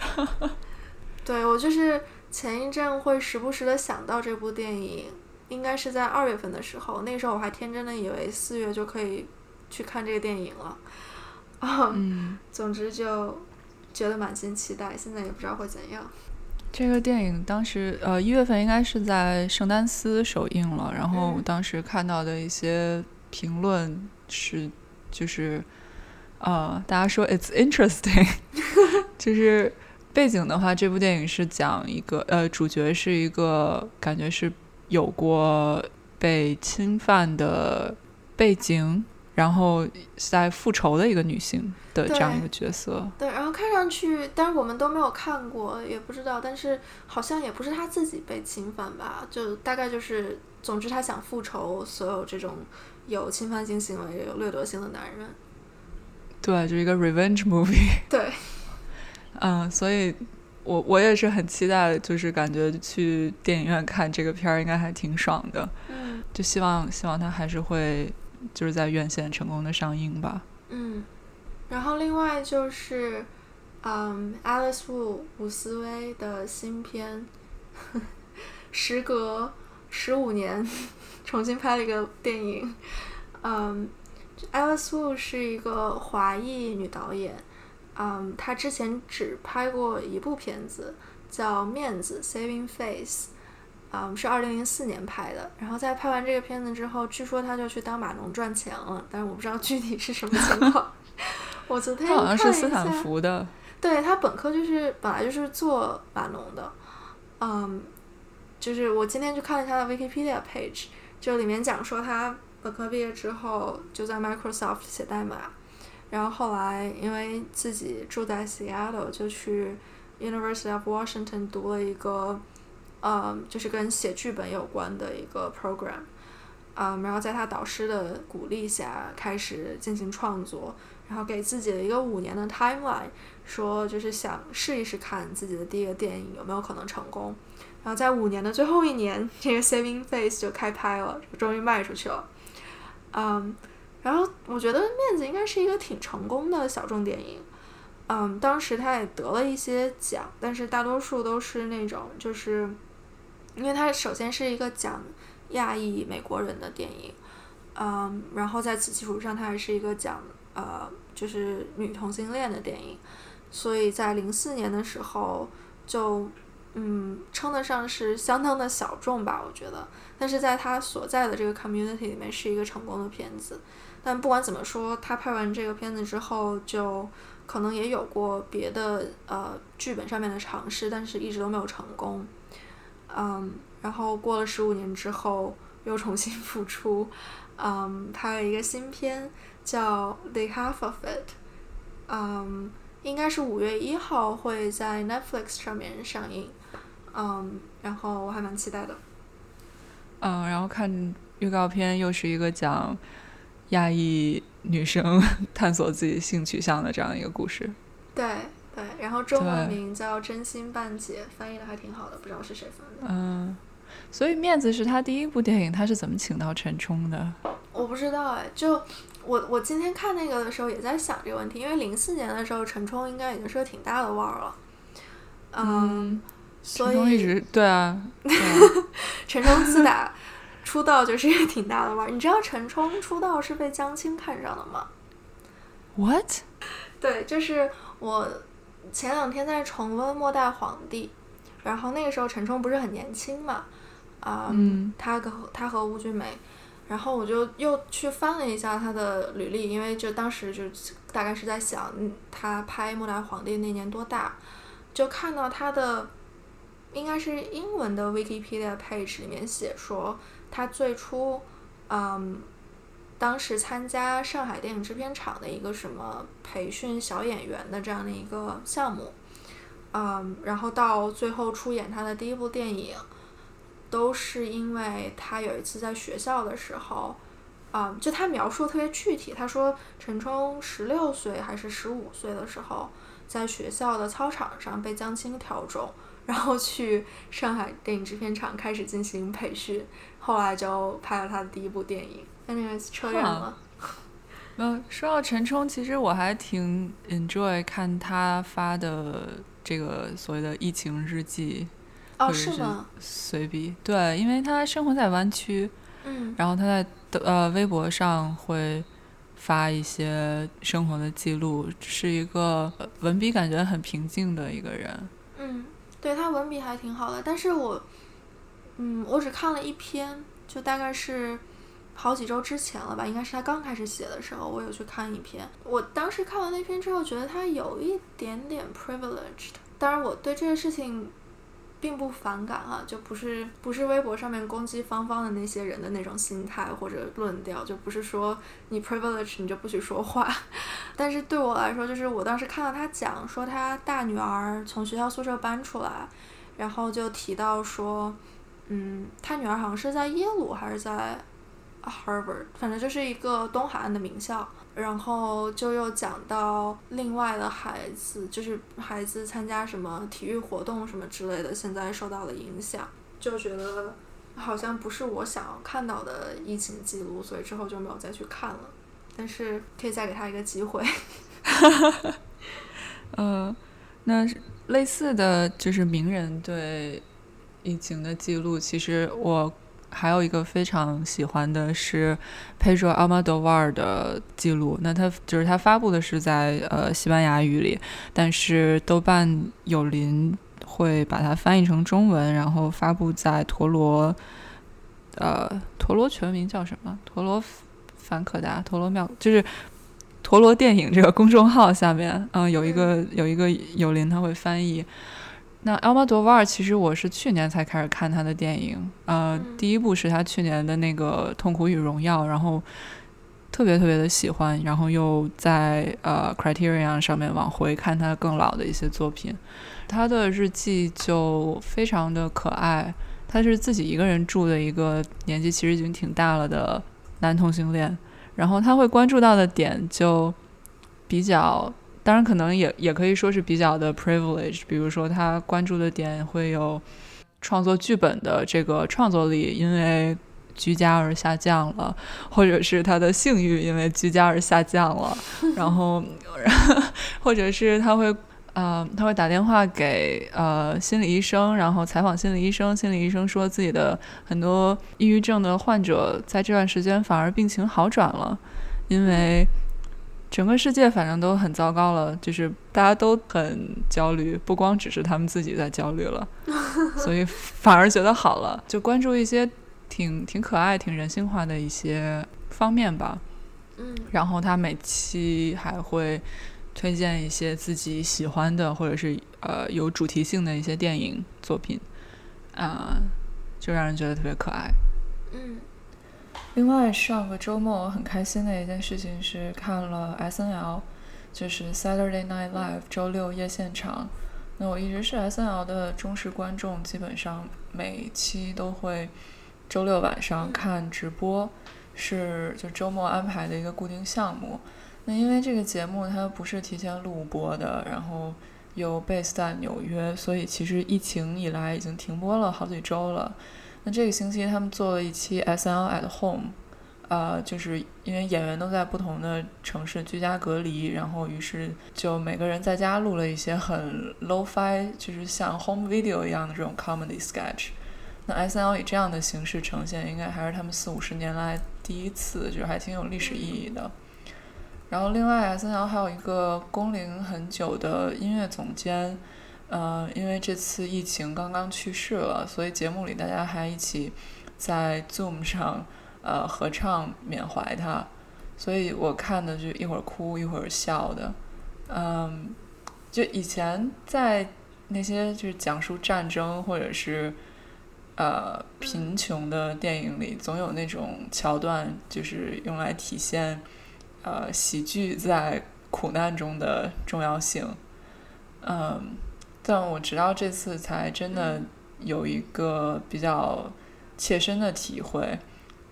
对我就是前一阵会时不时的想到这部电影，应该是在二月份的时候，那时候我还天真的以为四月就可以去看这个电影了。啊、嗯，总之就觉得满心期待，现在也不知道会怎样。这个电影当时呃一月份应该是在圣丹斯首映了，然后嗯。当时看到的一些评论是就是呃大家说 it's interesting，就是背景的话，这部电影是讲一个呃主角是一个感觉是有过被侵犯的背景，然后在复仇的一个女性的这样一个角色。对，然后看上去，但是我们都没有看过，也不知道，但是好像也不是她自己被侵犯吧，就大概就是，总之她想复仇所有这种有侵犯性行为、有掠夺性的男人。对，就是一个 revenge movie。对，嗯，所以我我也是很期待，就是感觉去电影院看这个片儿应该还挺爽的，嗯就希望希望他还是会就是在院线成功的上映吧。嗯，然后另外就是，嗯，Alice Wu 伍思薇的新片，时隔十五年重新拍了一个电影。嗯，Alice Wu 是一个华裔女导演。嗯，她之前只拍过一部片子，叫《面子》（Saving Face）。嗯，是二零零四年拍的。然后在拍完这个片子之后，据说他就去当码农赚钱了，但是我不知道具体是什么情况。我昨天好像是斯坦福的。对他本科就是本来就是做码农的。嗯，就是我今天去看了他的 Wikipedia page，就里面讲说他本科毕业之后就在 Microsoft 写代码，然后后来因为自己住在 Seattle，就去 University of Washington 读了一个。嗯，就是跟写剧本有关的一个 program，嗯，然后在他导师的鼓励下开始进行创作，然后给自己的一个五年的 timeline，说就是想试一试看自己的第一个电影有没有可能成功，然后在五年的最后一年，这个 Saving Face 就开拍了，终于卖出去了，嗯，然后我觉得面子应该是一个挺成功的小众电影，嗯，当时他也得了一些奖，但是大多数都是那种就是。因为它首先是一个讲亚裔美国人的电影，嗯，然后在此基础上，它还是一个讲呃就是女同性恋的电影，所以在零四年的时候就嗯称得上是相当的小众吧，我觉得，但是在他所在的这个 community 里面是一个成功的片子。但不管怎么说，他拍完这个片子之后，就可能也有过别的呃剧本上面的尝试，但是一直都没有成功。嗯，然后过了十五年之后又重新 复出，嗯，拍了一个新片叫《The Half of It》，嗯，应该是五月一号会在 Netflix 上面上映，嗯，然后我还蛮期待的。嗯，然后看预告片又是一个讲亚裔女生 探索自己性取向的这样一个故事。对。对，然后中文名叫《真心半解》，翻译的还挺好的，不知道是谁翻的。嗯，所以《面子》是他第一部电影，他是怎么请到陈冲的？我不知道哎，就我我今天看那个的时候也在想这个问题，因为零四年的时候陈冲应该已经是个挺大的腕儿了。嗯，陈冲一直对啊，陈冲自打出道就是一个挺大的腕儿。你知道陈冲出道是被江青看上的吗？What？对，就是我。前两天在重温《末代皇帝》，然后那个时候陈冲不是很年轻嘛，啊，他和他和吴君梅，然后我就又去翻了一下他的履历，因为就当时就大概是在想他拍《末代皇帝》那年多大，就看到他的应该是英文的 Wikipedia page 里面写说他最初，嗯。当时参加上海电影制片厂的一个什么培训小演员的这样的一个项目，嗯，然后到最后出演他的第一部电影，都是因为他有一次在学校的时候，嗯，就他描述特别具体，他说陈冲十六岁还是十五岁的时候，在学校的操场上被江青挑中，然后去上海电影制片厂开始进行培训，后来就拍了他的第一部电影。Anyways 扯远了。嗯，说到陈冲，其实我还挺 enjoy 看他发的这个所谓的疫情日记，哦，是吗？随笔，对，因为他生活在湾区，嗯，然后他在呃微博上会发一些生活的记录，是一个文笔感觉很平静的一个人。嗯，对他文笔还挺好的，但是我，嗯，我只看了一篇，就大概是。好几周之前了吧，应该是他刚开始写的时候，我有去看一篇。我当时看完那篇之后，觉得他有一点点 privileged。当然，我对这个事情并不反感啊，就不是不是微博上面攻击芳芳的那些人的那种心态或者论调，就不是说你 privileged 你就不许说话。但是对我来说，就是我当时看到他讲说他大女儿从学校宿舍搬出来，然后就提到说，嗯，他女儿好像是在耶鲁还是在。Harvard，反正就是一个东海岸的名校，然后就又讲到另外的孩子，就是孩子参加什么体育活动什么之类的，现在受到了影响，就觉得好像不是我想要看到的疫情记录，所以之后就没有再去看了。但是可以再给他一个机会。嗯，那类似的就是名人对疫情的记录，其实我。还有一个非常喜欢的是 Pedro Almodovar 的记录。那他就是他发布的是在呃西班牙语里，但是豆瓣有林会把它翻译成中文，然后发布在陀螺。呃，陀螺全名叫什么？陀螺凡可达，陀螺庙就是陀螺电影这个公众号下面，嗯，有一个有一个有林他会翻译。那 Almodovar 其实我是去年才开始看他的电影，呃，第一部是他去年的那个《痛苦与荣耀》，然后特别特别的喜欢，然后又在呃 Criterion 上面往回看他更老的一些作品，他的日记就非常的可爱。他是自己一个人住的一个年纪其实已经挺大了的男同性恋，然后他会关注到的点就比较。当然，可能也也可以说是比较的 privilege。比如说，他关注的点会有创作剧本的这个创作力因为居家而下降了，或者是他的性欲因为居家而下降了，然后，或者是他会呃他会打电话给呃心理医生，然后采访心理医生，心理医生说自己的很多抑郁症的患者在这段时间反而病情好转了，因为。整个世界反正都很糟糕了，就是大家都很焦虑，不光只是他们自己在焦虑了，所以反而觉得好了。就关注一些挺挺可爱、挺人性化的一些方面吧。嗯，然后他每期还会推荐一些自己喜欢的或者是呃有主题性的一些电影作品，啊，就让人觉得特别可爱。嗯。另外，上个周末我很开心的一件事情是看了 S N L，就是 Saturday Night Live 周六夜现场。那我一直是 S N L 的忠实观众，基本上每期都会周六晚上看直播，是就周末安排的一个固定项目。那因为这个节目它不是提前录播的，然后又 base 在纽约，所以其实疫情以来已经停播了好几周了。那这个星期他们做了一期 S N L at Home，呃，就是因为演员都在不同的城市居家隔离，然后于是就每个人在家录了一些很 low-fi，就是像 home video 一样的这种 comedy sketch。那 S N L 以这样的形式呈现，应该还是他们四五十年来第一次，就是还挺有历史意义的。然后另外 S N L 还有一个工龄很久的音乐总监。呃，因为这次疫情刚刚去世了，所以节目里大家还一起在 Zoom 上呃合唱缅怀他，所以我看的就一会儿哭一会儿笑的。嗯，就以前在那些就是讲述战争或者是呃贫穷的电影里，总有那种桥段，就是用来体现呃喜剧在苦难中的重要性。嗯。但我直到这次才真的有一个比较切身的体会，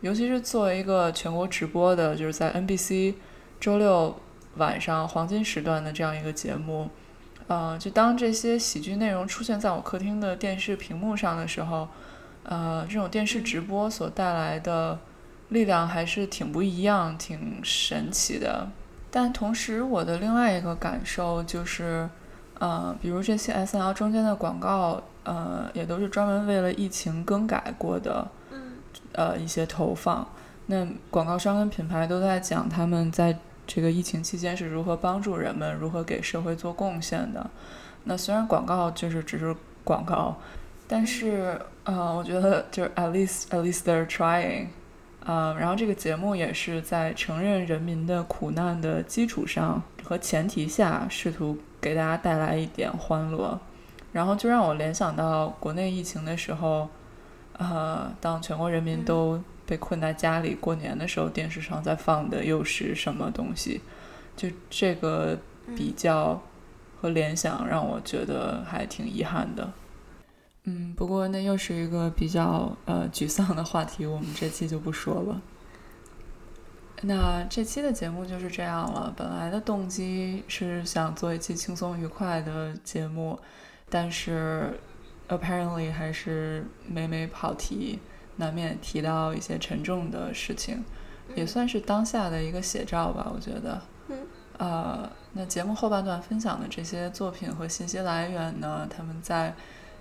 尤其是作为一个全国直播的，就是在 NBC 周六晚上黄金时段的这样一个节目，呃，就当这些喜剧内容出现在我客厅的电视屏幕上的时候，呃，这种电视直播所带来的力量还是挺不一样、挺神奇的。但同时，我的另外一个感受就是。呃，比如这些 S L 中间的广告，呃，也都是专门为了疫情更改过的，呃，一些投放。那广告商跟品牌都在讲他们在这个疫情期间是如何帮助人们，如何给社会做贡献的。那虽然广告就是只是广告，但是呃，我觉得就是 at least at least they're trying。呃，然后这个节目也是在承认人民的苦难的基础上和前提下，试图。给大家带来一点欢乐，然后就让我联想到国内疫情的时候，呃，当全国人民都被困在家里过年的时候，电视上在放的又是什么东西？就这个比较和联想，让我觉得还挺遗憾的。嗯，不过那又是一个比较呃沮丧的话题，我们这期就不说了。那这期的节目就是这样了。本来的动机是想做一期轻松愉快的节目，但是 apparently 还是每每跑题，难免提到一些沉重的事情，也算是当下的一个写照吧。我觉得，嗯，呃，那节目后半段分享的这些作品和信息来源呢，他们在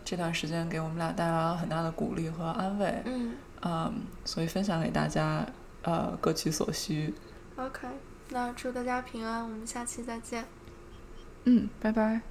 这段时间给我们俩带来了很大的鼓励和安慰，嗯嗯，所以分享给大家，呃，各取所需。，OK，那祝大家平安，我们下期再见。嗯，拜拜。